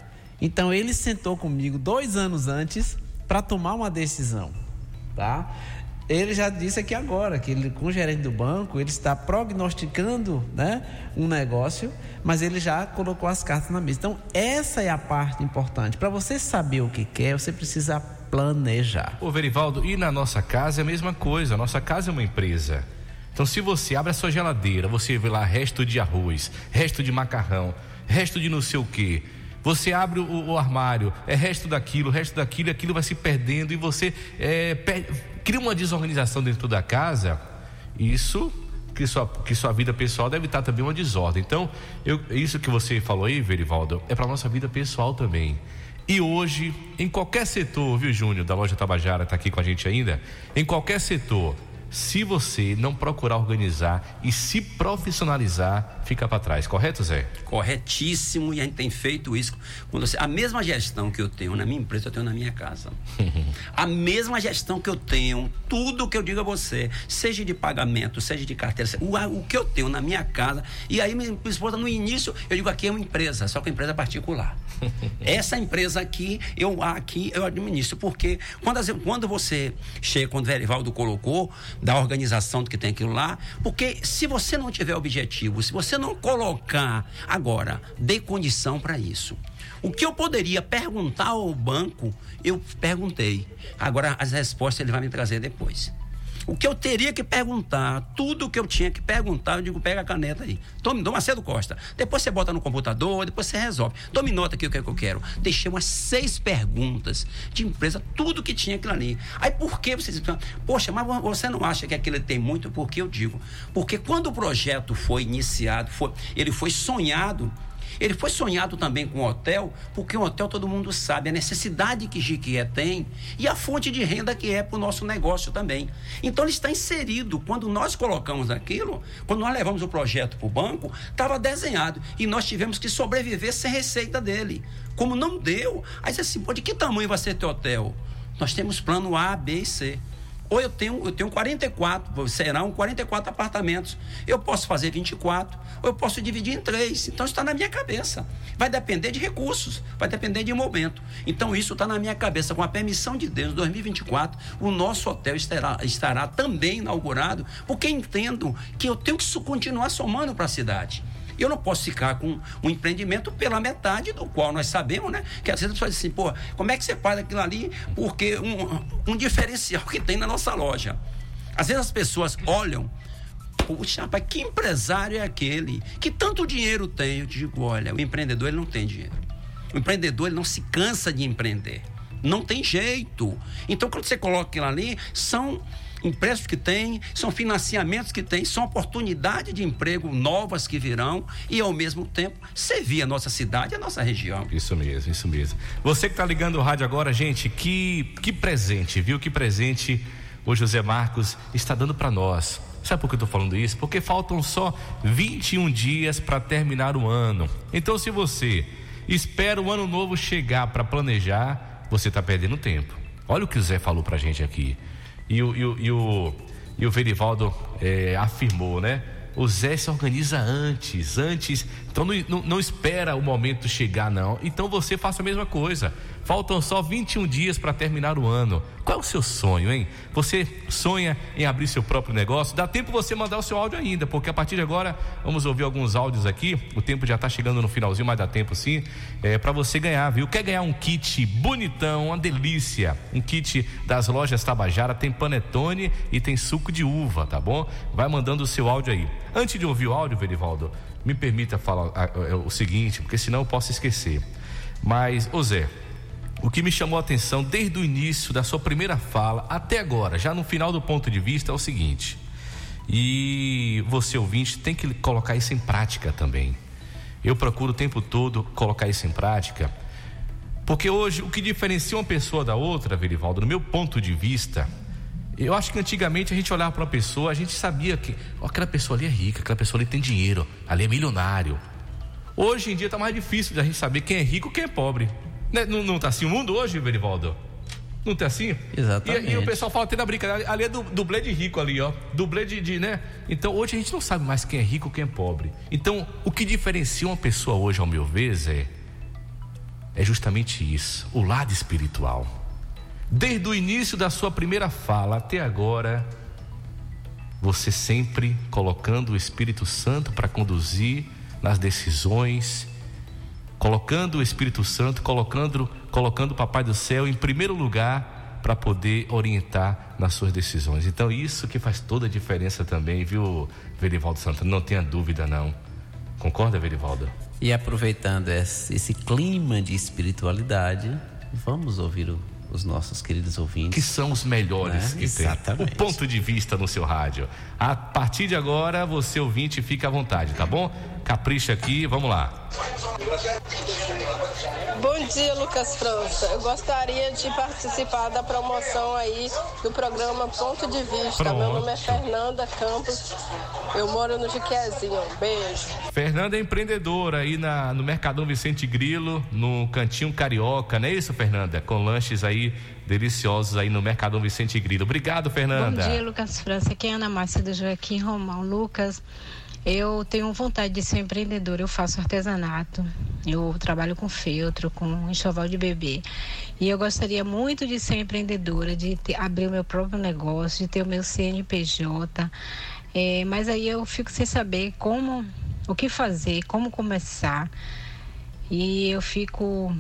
Então ele sentou comigo dois anos antes para tomar uma decisão, tá? Ele já disse aqui agora que ele, com o gerente do banco, ele está prognosticando né, um negócio, mas ele já colocou as cartas na mesa. Então, essa é a parte importante. Para você saber o que quer, você precisa planejar. Ô, Verivaldo, e na nossa casa é a mesma coisa. A nossa casa é uma empresa. Então, se você abre a sua geladeira, você vê lá resto de arroz, resto de macarrão, resto de não sei o quê. Você abre o, o armário, é resto daquilo, resto daquilo, e aquilo vai se perdendo e você é, per- cria uma desorganização dentro da casa. Isso que sua, que sua vida pessoal deve estar também uma desordem. Então, eu- isso que você falou aí, Verivaldo, é para nossa vida pessoal também. E hoje, em qualquer setor, viu, Júnior, da loja Tabajara, está aqui com a gente ainda, em qualquer setor, se você não procurar organizar e se profissionalizar, fica para trás, correto, Zé? Corretíssimo, e a gente tem feito isso. Quando você- a mesma gestão que eu tenho na minha empresa, eu tenho na minha casa. A mesma gestão que eu tenho, tudo que eu digo a você, seja de pagamento, seja de carteira, o, o que eu tenho na minha casa. E aí, minha esposa, no início, eu digo aqui é uma empresa, só que é uma empresa particular. Essa empresa aqui, eu aqui eu administro, porque quando, quando você chega, quando o Verivaldo colocou, da organização do que tem aquilo lá, porque se você não tiver objetivo, se você não colocar agora, dê condição para isso. O que eu poderia perguntar ao banco, eu perguntei. Agora as respostas ele vai me trazer depois. O que eu teria que perguntar, tudo o que eu tinha que perguntar, eu digo, pega a caneta aí. Tome, Dom Macedo Costa. Depois você bota no computador, depois você resolve. Tome nota aqui o que, é que eu quero. Deixei umas seis perguntas de empresa, tudo que tinha aquilo ali. Aí por que vocês Poxa, mas você não acha que aquilo tem muito? Porque eu digo. Porque quando o projeto foi iniciado, foi, ele foi sonhado ele foi sonhado também com o hotel, porque o hotel todo mundo sabe a necessidade que Jiquié tem e a fonte de renda que é para o nosso negócio também. Então ele está inserido. Quando nós colocamos aquilo, quando nós levamos o projeto para o banco, estava desenhado e nós tivemos que sobreviver sem receita dele. Como não deu, aí você assim, pô, de que tamanho vai ser teu hotel? Nós temos plano A, B e C. Ou eu tenho, eu tenho 44, serão 44 apartamentos. Eu posso fazer 24, ou eu posso dividir em três. Então está na minha cabeça. Vai depender de recursos, vai depender de momento. Então isso está na minha cabeça. Com a permissão de Deus, em 2024, o nosso hotel estará, estará também inaugurado, porque entendo que eu tenho que continuar somando para a cidade. Eu não posso ficar com um empreendimento pela metade do qual nós sabemos, né? Que às vezes as pessoas dizem assim, pô, como é que você faz aquilo ali? Porque um, um diferencial que tem na nossa loja. Às vezes as pessoas olham, puxa, rapaz, que empresário é aquele? Que tanto dinheiro tem? Eu digo, olha, o empreendedor ele não tem dinheiro. O empreendedor ele não se cansa de empreender. Não tem jeito. Então, quando você coloca aquilo ali, são empréstimos que tem, são financiamentos que tem, são oportunidades de emprego novas que virão e, ao mesmo tempo, servir a nossa cidade e a nossa região. Isso mesmo, isso mesmo. Você que está ligando o rádio agora, gente, que, que presente, viu? Que presente o José Marcos está dando para nós. Sabe por que eu estou falando isso? Porque faltam só 21 dias para terminar o ano. Então, se você espera o ano novo chegar para planejar, você está perdendo tempo. Olha o que o Zé falou para gente aqui. E o, e o, e o, e o Verivaldo eh, afirmou, né? O Zé se organiza antes, antes. Então não, não, não espera o momento chegar, não. Então você faça a mesma coisa. Faltam só 21 dias para terminar o ano. Qual é o seu sonho, hein? Você sonha em abrir seu próprio negócio? Dá tempo você mandar o seu áudio ainda, porque a partir de agora vamos ouvir alguns áudios aqui. O tempo já está chegando no finalzinho, mas dá tempo sim. É para você ganhar, viu? Quer ganhar um kit bonitão, uma delícia? Um kit das lojas Tabajara tem panetone e tem suco de uva, tá bom? Vai mandando o seu áudio aí. Antes de ouvir o áudio, Verivaldo, me permita falar ah, ah, o seguinte, porque senão eu posso esquecer. Mas, ô Zé, o que me chamou a atenção desde o início da sua primeira fala até agora, já no final do ponto de vista, é o seguinte. E você, ouvinte, tem que colocar isso em prática também. Eu procuro o tempo todo colocar isso em prática, porque hoje o que diferencia uma pessoa da outra, Verivaldo, no meu ponto de vista, eu acho que antigamente a gente olhava para uma pessoa, a gente sabia que ó, aquela pessoa ali é rica, aquela pessoa ali tem dinheiro, ali é milionário. Hoje em dia está mais difícil de a gente saber quem é rico e quem é pobre. Né? Não, não tá assim o mundo hoje, Verivaldo? Não tá assim? Exatamente. E, e o pessoal fala até na brincadeira, ali é do, dublê de rico ali, ó. Dublê de, de, né? Então hoje a gente não sabe mais quem é rico e quem é pobre. Então, o que diferencia uma pessoa hoje, ao meu ver, Zé, é justamente isso, o lado espiritual. Desde o início da sua primeira fala até agora, você sempre colocando o Espírito Santo para conduzir nas decisões, colocando o Espírito Santo, colocando, colocando o Papai do Céu em primeiro lugar para poder orientar nas suas decisões. Então, isso que faz toda a diferença também, viu, Verivaldo Santana? Não tenha dúvida, não. Concorda, Verivaldo? E aproveitando esse, esse clima de espiritualidade, vamos ouvir o- os nossos queridos ouvintes. Que são os melhores Né? que tem. Exatamente. O ponto de vista no seu rádio. A partir de agora, você ouvinte, fica à vontade, tá bom? Capricha aqui, vamos lá. Bom dia, Lucas França. Eu gostaria de participar da promoção aí do programa Ponto de Vista. Meu Pronto. nome é Fernanda Campos. Eu moro no Jiquezinho. Beijo. Fernanda é empreendedora aí na, no Mercadão Vicente Grilo, no Cantinho Carioca, não é isso, Fernanda? Com lanches aí deliciosos aí no Mercadão Vicente Grilo. Obrigado, Fernanda. Bom dia, Lucas França. Aqui é Ana Márcia do Joaquim Romão. Lucas, eu tenho vontade de ser empreendedora. Eu faço artesanato. Eu trabalho com feltro, com enxoval de bebê. E eu gostaria muito de ser empreendedora, de ter- abrir o meu próprio negócio, de ter o meu CNPJ. É, mas aí eu fico sem saber como, o que fazer, como começar. E eu fico.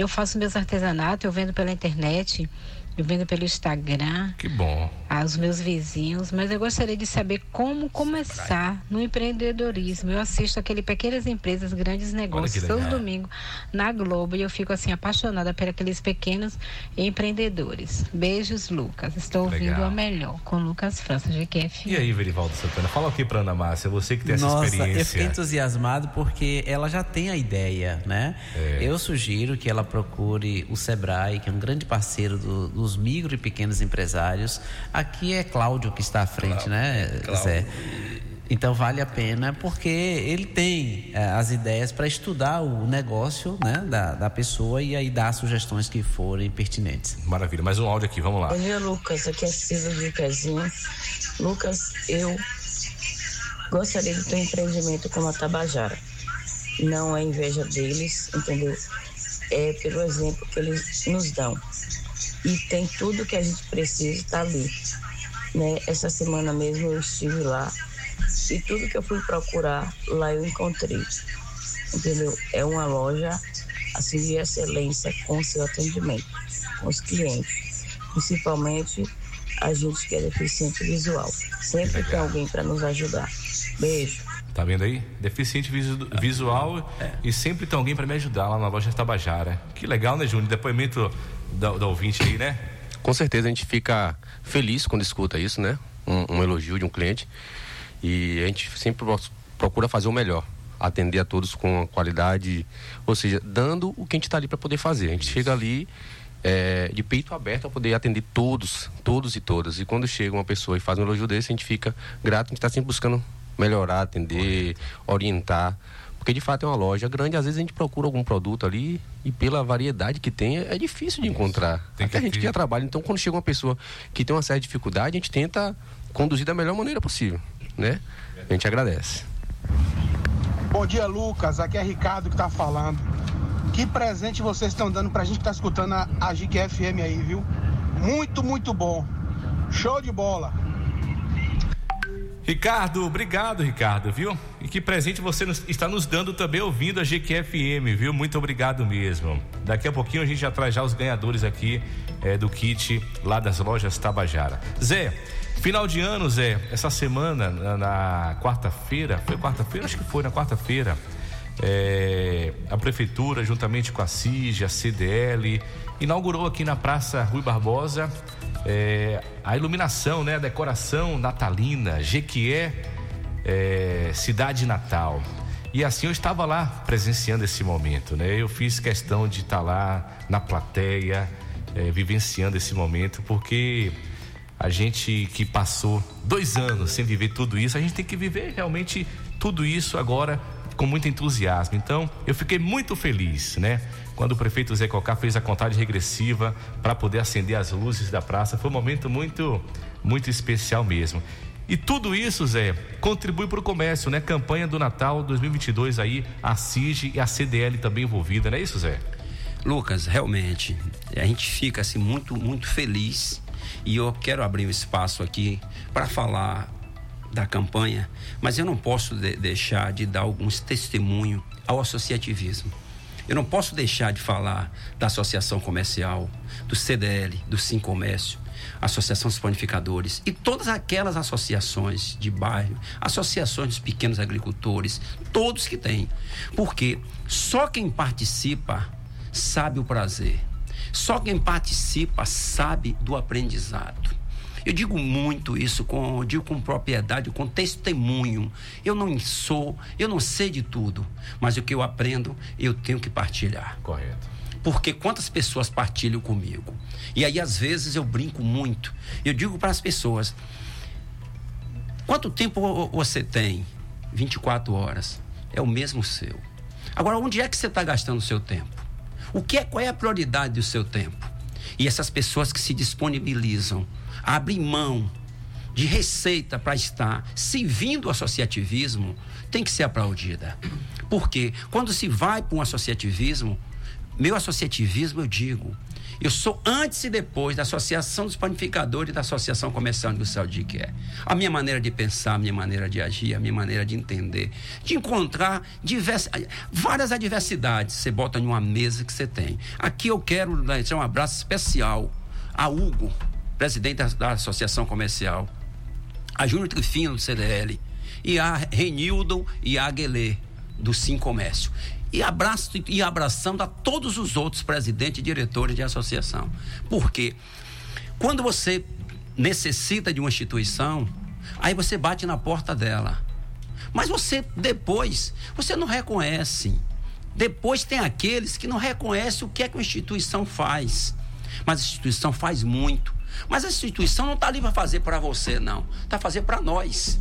Eu faço meus artesanatos, eu vendo pela internet, eu vendo pelo Instagram Que bom. aos meus vizinhos, mas eu gostaria de saber como começar no empreendedorismo. Eu assisto aquele Pequenas Empresas, Grandes Negócios, todo domingo na Globo e eu fico assim apaixonada por aqueles pequenos empreendedores. Beijos, Lucas. Estou ouvindo Legal. a melhor com Lucas França, GQF. E aí, Verivaldo Santana, fala aqui pra Ana Márcia, você que tem essa Nossa, eu experiência. fiquei entusiasmado porque ela já tem a ideia, né? É. Eu sugiro que ela procure o Sebrae, que é um grande parceiro do- dos micro e pequenos empresários. Aqui é Cláudio que está à frente, né, Zé? Então vale a pena porque ele tem eh, as ideias para estudar o negócio né, da, da pessoa e aí dar sugestões que forem pertinentes. Maravilha, mais um áudio aqui, vamos lá. Bom dia, Lucas. Aqui é Cisa de Quezinho. Lucas, eu gostaria de ter um empreendimento como a Tabajara. Não é inveja deles, entendeu? É pelo exemplo que eles nos dão. E tem tudo que a gente precisa estar ali. Né? Essa semana mesmo eu estive lá e tudo que eu fui procurar lá eu encontrei. Entendeu? É uma loja assim de excelência com seu atendimento, com os clientes. Principalmente a gente que é deficiente visual. Sempre tem alguém para nos ajudar. Beijo. Tá vendo aí? Deficiente visu- visual e sempre tem alguém pra me ajudar lá na loja Tabajara. Que legal, né, Júnior? Depoimento da, da ouvinte aí, né? Com certeza a gente fica feliz quando escuta isso, né? Um, um elogio de um cliente. E a gente sempre pro- procura fazer o melhor. Atender a todos com qualidade, ou seja, dando o que a gente está ali para poder fazer. A gente chega ali é, de peito aberto para poder atender todos, todos e todas. E quando chega uma pessoa e faz um elogio desse, a gente fica grato, a gente está sempre buscando melhorar, atender, orientar. Porque de fato é uma loja grande, às vezes a gente procura algum produto ali e pela variedade que tem, é difícil de encontrar. Até a gente que já trabalha. Então, quando chega uma pessoa que tem uma certa dificuldade, a gente tenta conduzir da melhor maneira possível, né? A gente agradece. Bom dia, Lucas. Aqui é Ricardo que tá falando. Que presente vocês estão dando pra gente que tá escutando a, a GIC FM aí, viu? Muito, muito bom. Show de bola. Ricardo, obrigado, Ricardo, viu? E que presente você nos- está nos dando também ouvindo a GQFM, viu? Muito obrigado mesmo. Daqui a pouquinho a gente já traz já os ganhadores aqui eh, do kit lá das lojas Tabajara. Zé, final de ano, Zé, essa semana, na, na quarta-feira, foi quarta-feira? Acho que foi na quarta-feira. eh, a prefeitura, juntamente com a CIG, a CDL, inaugurou aqui na Praça Rui Barbosa é, a iluminação, né, a decoração natalina, Jequié, é, cidade natal. E assim eu estava lá presenciando esse momento, né? Eu fiz questão de estar lá na plateia, é, vivenciando esse momento, porque a gente que passou dois anos sem viver tudo isso, a gente tem que viver realmente tudo isso agora com muito entusiasmo. Então, eu fiquei muito feliz, né? Quando o prefeito Zé Cocá fez a contagem regressiva para poder acender as luzes da praça, foi um momento muito, muito especial mesmo. E tudo isso, Zé, contribui para o comércio, né? Campanha do Natal 2022 aí, a CIG e a CDL também envolvida, não é isso, Zé? Lucas, realmente, a gente fica assim muito, muito feliz e eu quero abrir um espaço aqui para falar da campanha, mas eu não posso de- deixar de dar alguns testemunhos ao associativismo. Eu não posso deixar de falar da Associação Comercial, do CDL, do Sim Comércio, Associação dos Panificadores e todas aquelas associações de bairro, associações dos pequenos agricultores, todos que têm. Porque só quem participa sabe o prazer. Só quem participa sabe do aprendizado. Eu digo muito isso, com, digo com propriedade, com testemunho. Eu não sou, eu não sei de tudo, mas o que eu aprendo, eu tenho que partilhar. Correto. Porque quantas pessoas partilham comigo? E aí, às vezes, eu brinco muito. Eu digo para as pessoas: quanto tempo vo- você tem? 24 horas. É o mesmo seu. Agora, onde é que você está gastando o seu tempo? O que é, qual é a prioridade do seu tempo? E essas pessoas que se disponibilizam, abrem mão de receita para estar servindo o associativismo, tem que ser aplaudida. Porque quando se vai para um associativismo, meu associativismo, eu digo, eu sou antes e depois da Associação dos Panificadores e da Associação Comercial Industrial de que. A minha maneira de pensar, a minha maneira de agir, a minha maneira de entender, de encontrar divers, várias adversidades você bota em uma mesa que você tem. Aqui eu quero deixar um abraço especial a Hugo, presidente da, Associação Comercial, a Júnior Trifino do CDL e a Renildo e a Aguelê do Sim Comércio. E abraço e abraçando a todos os outros presidentes e diretores de associação. Porque quando você necessita de uma instituição, aí você bate na porta dela. Mas você depois, você não reconhece. Depois tem aqueles que não reconhecem o que é que a instituição faz. Mas a instituição faz muito. Mas a instituição não está ali para fazer para você, não. Está fazer para nós.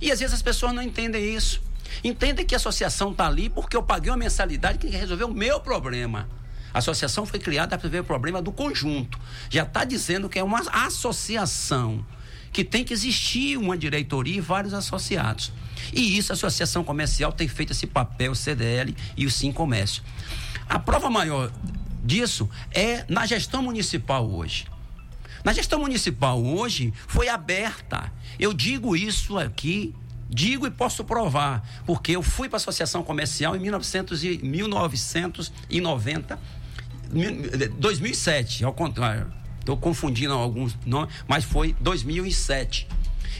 E às vezes as pessoas não entendem isso. Entendem que a associação está ali porque eu paguei uma mensalidade que resolveu o meu problema. A associação foi criada para resolver o problema do conjunto. Já está dizendo que é uma associação, que tem que existir uma diretoria e vários associados. E isso a Associação Comercial tem feito esse papel, o CDL e o Sim Comércio. A prova maior disso é na gestão municipal hoje. Na gestão municipal hoje foi aberta. Eu digo isso aqui, digo e posso provar, porque eu fui para a Associação Comercial em 1900 e, 1990, mil- 2007, ao contrário. Estou confundindo alguns nomes, mas foi 2007.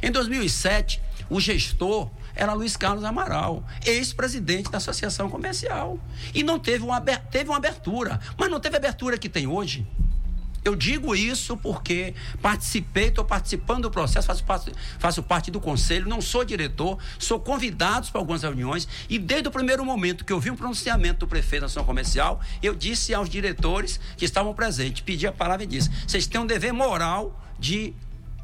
Em 2007, o gestor era Luiz Carlos Amaral, ex-presidente da Associação Comercial. E não teve uma, teve uma abertura, mas não teve a abertura que tem hoje. Eu digo isso porque participei, estou participando do processo, faço parte, faço parte do conselho, não sou diretor, sou convidado para algumas reuniões e desde o primeiro momento que eu vi um pronunciamento do prefeito da ação comercial, eu disse aos diretores que estavam presentes, pedi a palavra e disse: vocês têm um dever moral de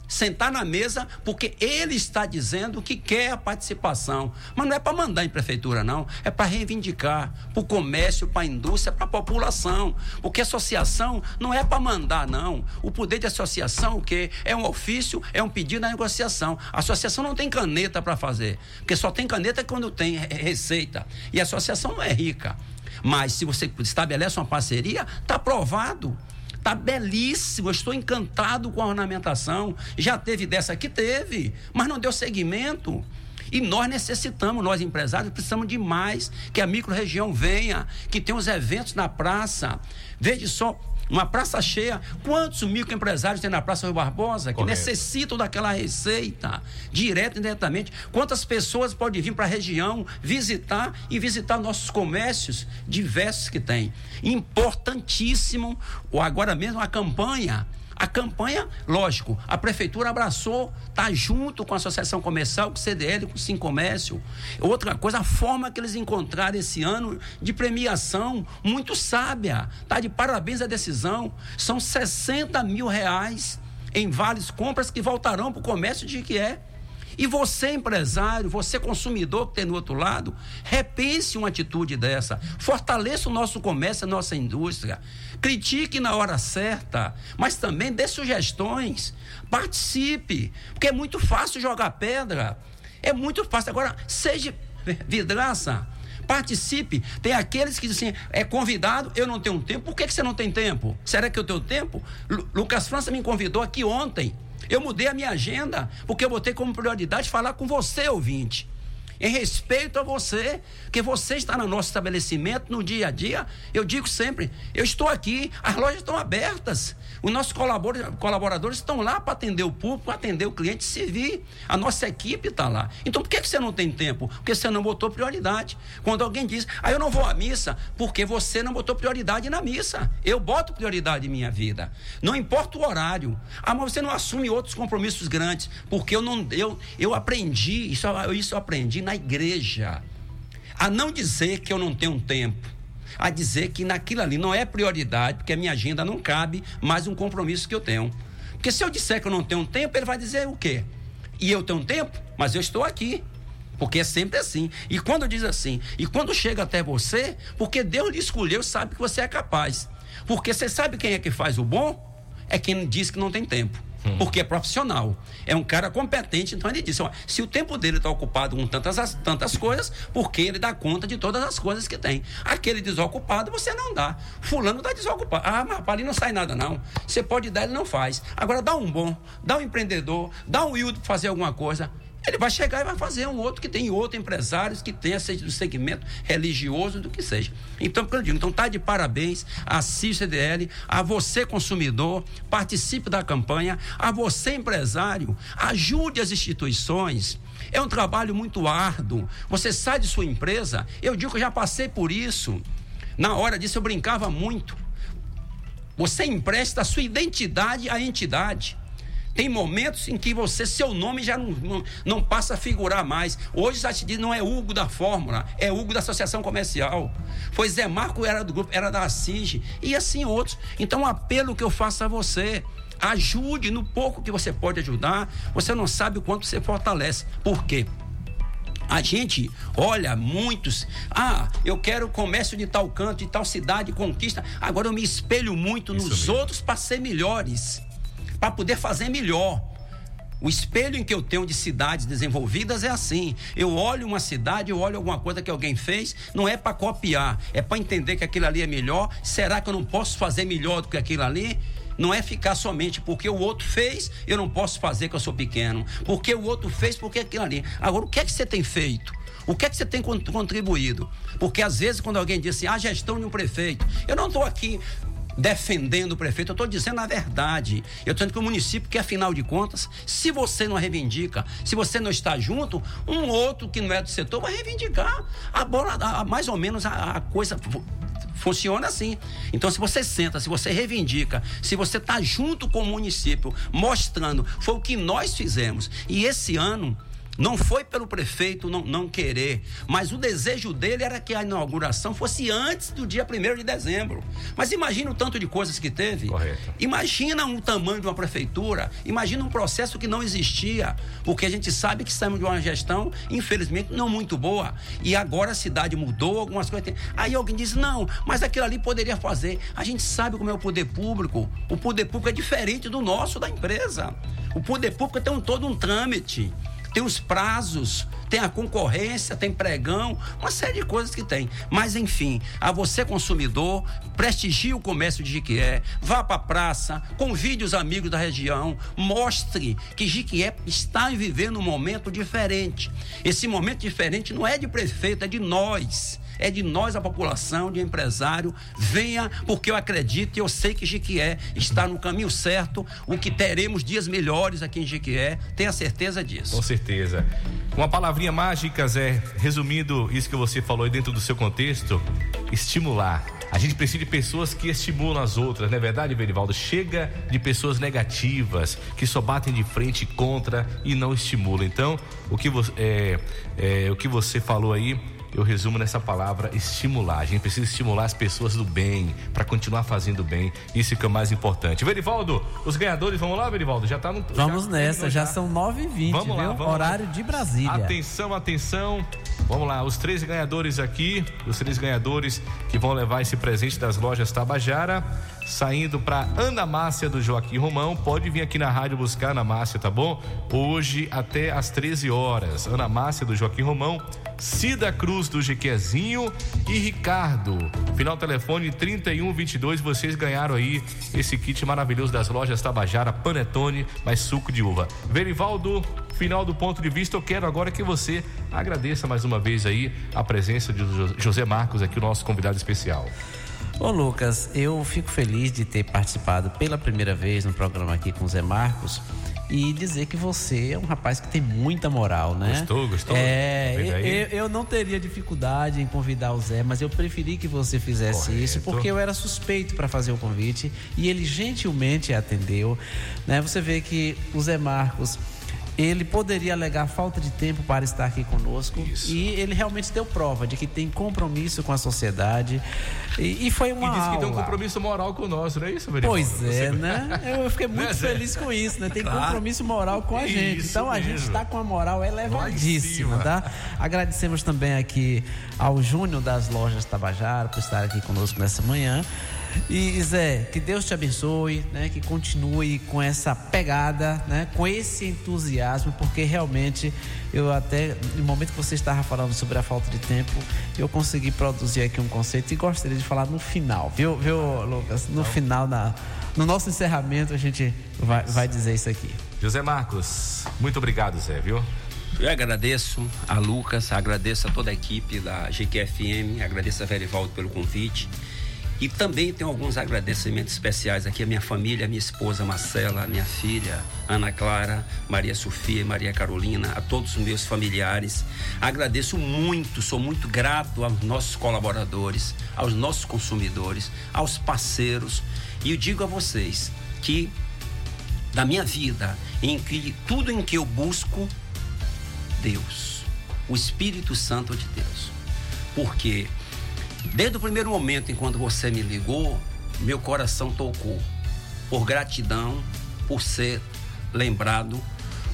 sentar na mesa, porque ele está dizendo que quer a participação. Mas não é para mandar em prefeitura, não. É para reivindicar para o comércio, para a indústria, para a população. Porque associação não é para mandar, não. O poder de associação, o quê? É um ofício, é um pedido da negociação. A associação não tem caneta para fazer. Porque só tem caneta quando tem re- receita. E a associação não é rica. Mas se você estabelece uma parceria, está aprovado. Tá belíssimo, eu estou encantado com a ornamentação. Já teve dessa aqui? Teve, mas não deu seguimento. E nós necessitamos, nós empresários, precisamos de mais que a microrregião venha, que tenha os eventos na praça. Veja só, uma praça cheia, quantos microempresários tem na Praça Rio Barbosa que Correto. necessitam daquela receita, direto e indiretamente? Quantas pessoas podem vir para a região visitar e visitar nossos comércios diversos que tem? Importantíssimo, ou agora mesmo a campanha. A campanha, lógico, a prefeitura abraçou, tá junto com a Associação Comercial, com o CDL, com o Sim Comércio. Outra coisa, a forma que eles encontraram esse ano de premiação, muito sábia. Tá de parabéns a decisão. São 60 mil reais em vales compras que voltarão para o comércio de que é. E você, empresário, você, consumidor que tem no outro lado, repense uma atitude dessa. Fortaleça o nosso comércio, a nossa indústria. Critique na hora certa, mas também dê sugestões. Participe, porque é muito fácil jogar pedra. É muito fácil. Agora, seja vidraça. Participe. Tem aqueles que dizem é convidado, eu não tenho tempo. Por que, que você não tem tempo? Será que eu tenho tempo? Lu- Lucas França me convidou aqui ontem. Eu mudei a minha agenda, porque eu botei como prioridade falar com você, ouvinte. Em respeito a você, que você está no nosso estabelecimento no dia a dia. Eu digo sempre, eu estou aqui, as lojas estão abertas. Os nossos colabora- colaboradores estão lá para atender o público, atender o cliente, servir. A nossa equipe está lá. Então por que, que você não tem tempo? Porque você não botou prioridade. Quando alguém diz, ah, eu não vou à missa, porque você não botou prioridade na missa. Eu boto prioridade em minha vida. Não importa o horário. Ah, mas você não assume outros compromissos grandes. Porque eu não. Eu, eu aprendi, isso, isso eu aprendi na igreja. A não dizer que eu não tenho tempo a dizer que naquilo ali não é prioridade, porque a minha agenda não cabe mais um compromisso que eu tenho. Porque se eu disser que eu não tenho tempo, ele vai dizer o quê? E eu tenho tempo, mas eu estou aqui. Porque é sempre assim. E quando diz assim, e quando chega até você, porque Deus lhe escolheu, sabe que você é capaz. Porque você sabe quem é que faz o bom? É quem diz que não tem tempo. Porque é profissional. É um cara competente. Então ele disse: ó, se o tempo dele está ocupado com tantas, as- tantas coisas, porque ele dá conta de todas as coisas que tem. Aquele desocupado você não dá. Fulano está desocupado. Ah, mas rapaz, ali não sai nada, não. Você pode dar, ele não faz. Agora dá um bom, dá um empreendedor, dá um Wildo para fazer alguma coisa. Ele vai chegar e vai fazer um outro que tem outro empresários que tenha seja do segmento religioso do que seja. Então, eu digo, então tá de parabéns a CICDL, a você consumidor, participe da campanha, a você empresário, ajude as instituições. É um trabalho muito árduo. Você sai de sua empresa, eu digo que eu já passei por isso. Na hora disso eu brincava muito. Você empresta a sua identidade à entidade. Tem momentos em que você, seu nome já não, não, não passa a figurar mais. Hoje já te diz, não é Hugo da Fórmula, é Hugo da Associação Comercial. Foi Zé Marco, era do grupo, era da Assige, e assim outros. Então, o apelo que eu faço a você. Ajude no pouco que você pode ajudar. Você não sabe o quanto você fortalece. Por quê? A gente olha muitos, ah, eu quero comércio de tal canto, de tal cidade, conquista. Agora eu me espelho muito nos outros para ser melhores, para poder fazer melhor. O espelho em que eu tenho de cidades desenvolvidas é assim. Eu olho uma cidade, eu olho alguma coisa que alguém fez, não é para copiar, é para entender que aquilo ali é melhor. Será que eu não posso fazer melhor do que aquilo ali? Não é ficar somente porque o outro fez, eu não posso fazer que eu sou pequeno. Porque o outro fez, porque aquilo ali. Agora, o que é que você tem feito? O que é que você tem con- contribuído? Porque às vezes, quando alguém diz assim, a gestão de um prefeito, eu não estou aqui defendendo o prefeito, eu estou dizendo a verdade. Eu estou dizendo que o município, que afinal de contas, se você não reivindica, se você não está junto, um outro que não é do setor vai reivindicar. A bola, a- mais ou menos a, a coisa Funciona assim. Então, se você senta, se você reivindica, se você está junto com o município, mostrando, foi o que nós fizemos. E esse ano. Não foi pelo prefeito não, não querer, mas o desejo dele era que a inauguração fosse antes do dia 1 de dezembro. Mas imagina o tanto de coisas que teve. Correto. Imagina o tamanho de uma prefeitura, imagina um processo que não existia, porque a gente sabe que estamos de uma gestão, infelizmente, não muito boa. E agora a cidade mudou, algumas coisas. Aí alguém diz: não, mas aquilo ali poderia fazer. A gente sabe como é o poder público. O poder público é diferente do nosso, da empresa. O poder público tem um, todo um trâmite tem os prazos, tem a concorrência, tem pregão, uma série de coisas que tem. Mas enfim, a você consumidor, prestigie o comércio de Jiquié, vá para a praça, convide os amigos da região, mostre que Jiquié está vivendo um momento diferente. Esse momento diferente não é de prefeito, é de nós. É de nós, a população, de empresário. Venha, porque eu acredito e eu sei que Jiquié está no caminho certo. O que teremos dias melhores aqui em Jiquié, tenha certeza disso. Com certeza. Uma palavrinha mágica, Zé, resumindo isso que você falou aí dentro do seu contexto, estimular. A gente precisa de pessoas que estimulam as outras, não é verdade, Verivaldo? Chega de pessoas negativas, que só batem de frente contra e não estimulam. Então, o que você, é, é, o que você falou aí eu resumo nessa palavra estimular. A gente precisa estimular as pessoas do bem para continuar fazendo bem. Isso que é o mais importante. Verivaldo, os ganhadores, vamos lá, Verivaldo? Já tá no. Vamos já, nessa, já são 9h20, Vamos lá, viu? vamos Horário lá. de Brasília. Atenção, atenção. Vamos lá, os três ganhadores aqui, os três ganhadores que vão levar esse presente das lojas Tabajara, saindo para Ana Márcia do Joaquim Romão. Pode vir aqui na rádio buscar Ana Márcia, tá bom? Hoje até às 13 horas. Ana Márcia do Joaquim Romão, Cida Cruz do Jequezinho e Ricardo. Final telefone 3122. Vocês ganharam aí esse kit maravilhoso das lojas Tabajara, Panetone, mais suco de uva. Verivaldo, final do ponto de vista, eu quero agora que você agradeça mais uma vez aí a presença de Jo- José Marcos aqui, o nosso convidado especial. Ô Lucas, eu fico feliz de ter participado pela primeira vez no programa aqui com o Zé Marcos e dizer que você é um rapaz que tem muita moral, né? Gostou, gostou? É, daí? eu- eu não teria dificuldade em convidar o Zé, mas eu preferi que você fizesse Correto. isso porque eu era suspeito para fazer o convite e ele gentilmente atendeu, né? Você vê que o Zé Marcos ele poderia alegar falta de tempo para estar aqui conosco e ele realmente deu prova de que tem compromisso com a sociedade e, e foi uma E disse que tem um aula. compromisso moral com o nosso, não é isso, Verivaldo? Pois é, né? Eu, fiquei muito Né, Zé? feliz com isso, né? Tem Claro. compromisso moral com a gente. Isso Então a gente mesmo. está com a moral elevadíssima, tá? Agradecemos também aqui ao Júnior das lojas Tabajara por estar aqui conosco nessa manhã. E Zé, que Deus te abençoe, né? Que continue com essa pegada, né? Com esse entusiasmo, porque realmente eu até no momento que você estava falando sobre a falta de tempo, eu consegui produzir aqui um conceito e gostaria de falar no final, viu, viu, Lucas? No final na no nosso encerramento a gente vai, vai dizer isso aqui. José Marcos, muito obrigado, Zé, viu? Eu agradeço a Lucas, agradeço a toda a equipe da GQFM, agradeço a Verivaldo pelo convite. E também tenho alguns agradecimentos especiais aqui à minha família, à minha esposa Marcela, à minha filha Ana Clara, Maria Sofia e Maria Carolina, a todos os meus familiares. Agradeço muito, sou muito grato aos nossos colaboradores, aos nossos consumidores, aos parceiros. E eu digo a vocês que da minha vida, em que tudo em que eu busco, Deus, o Espírito Santo de Deus. Porque desde o primeiro momento em quando você me ligou, meu coração tocou por gratidão, por ser lembrado,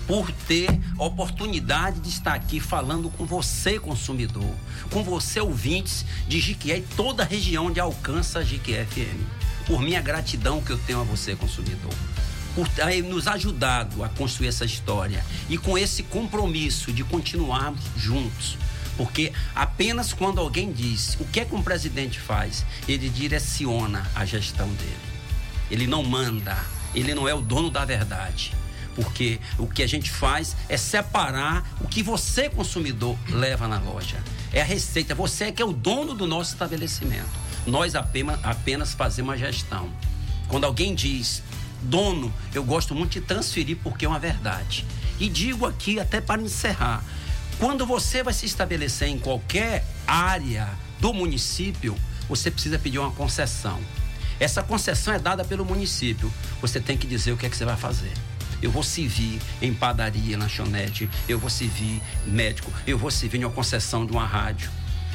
por ter a oportunidade de estar aqui falando com você, consumidor, com você, ouvintes de Jiquié e toda a região de alcança Jiquié FM. Por minha gratidão que eu tenho a você, consumidor por ter nos ajudado a construir essa história e com esse compromisso de continuarmos juntos. Porque apenas quando alguém diz o que é que um presidente faz, ele direciona a gestão dele. Ele não manda, ele não é o dono da verdade. Porque o que a gente faz é separar o que você, consumidor, leva na loja. É a receita. Você é que é o dono do nosso estabelecimento. Nós apenas, apenas fazemos a gestão. Quando alguém diz, dono, eu gosto muito de transferir porque é uma verdade. E digo aqui, até para encerrar, quando você vai se estabelecer em qualquer área do município, você precisa pedir uma concessão. Essa concessão é dada pelo município. Você tem que dizer o que é que você vai fazer. Eu vou servir em padaria, lanchonete, eu vou servir médico, eu vou servir em uma concessão de uma rádio.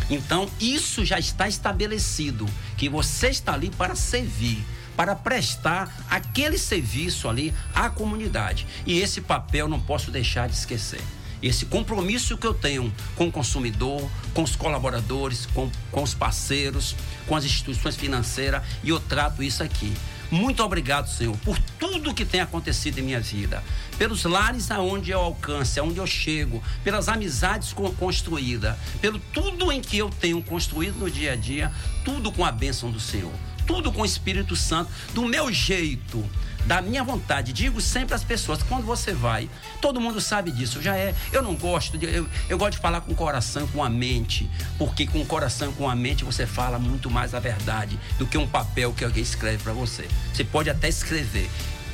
Então, isso já está estabelecido, que você está ali para servir, para prestar aquele serviço ali à comunidade. E esse papel não posso deixar de esquecer. Esse compromisso que eu tenho com o consumidor, com os colaboradores, com, com os parceiros, com as instituições financeiras, e eu trato isso aqui. Muito obrigado, Senhor, por tudo que tem acontecido em minha vida, pelos lares aonde eu alcance, aonde eu chego, pelas amizades con- construídas, pelo tudo em que eu tenho construído no dia a dia, tudo com a bênção do Senhor, tudo com o Espírito Santo, do meu jeito, da minha vontade. Digo sempre às pessoas, quando você vai, todo mundo sabe disso, já é. Eu não gosto de. Eu, eu gosto de falar com o coração, com a mente, porque com o coração com a mente você fala muito mais a verdade do que um papel que alguém escreve para você. Você pode até escrever.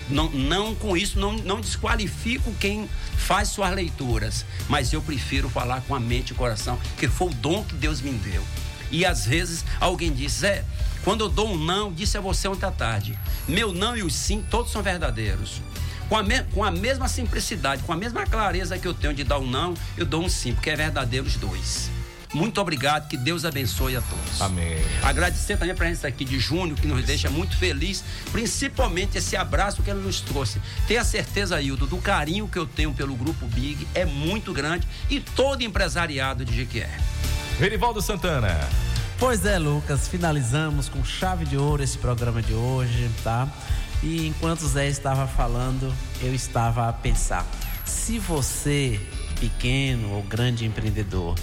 Não, não com isso, não, não desqualifico quem faz suas leituras, mas eu prefiro falar com a mente e o coração, que foi o dom que Deus me deu. E às vezes alguém diz, Zé, quando eu dou um não, disse a você ontem à tarde. Meu não e o sim, todos são verdadeiros. Com a, me- com a mesma simplicidade, com a mesma clareza que eu tenho de dar um não, eu dou um sim, porque é verdadeiro os dois. Muito obrigado, que Deus abençoe a todos. Amém. Agradecer também a presença aqui de Júnior, que nos deixa muito feliz, principalmente esse abraço que ele nos trouxe. Tenha certeza, Hildo, do carinho que eu tenho pelo Grupo Big é muito grande e todo empresariado de Jequié. Verivaldo Santana. Pois é, Lucas, finalizamos com chave de ouro esse programa de hoje, tá? E enquanto o Zé estava falando, eu estava a pensar: se você, pequeno ou grande empreendedor,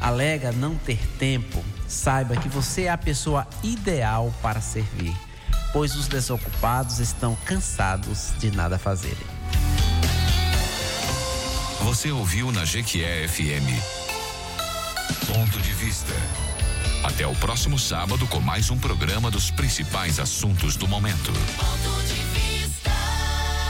alega não ter tempo, saiba que você é a pessoa ideal para servir, pois os desocupados estão cansados de nada fazerem. Você ouviu na Jequié FM. Ponto de vista. Até o próximo sábado com mais um programa dos principais assuntos do momento.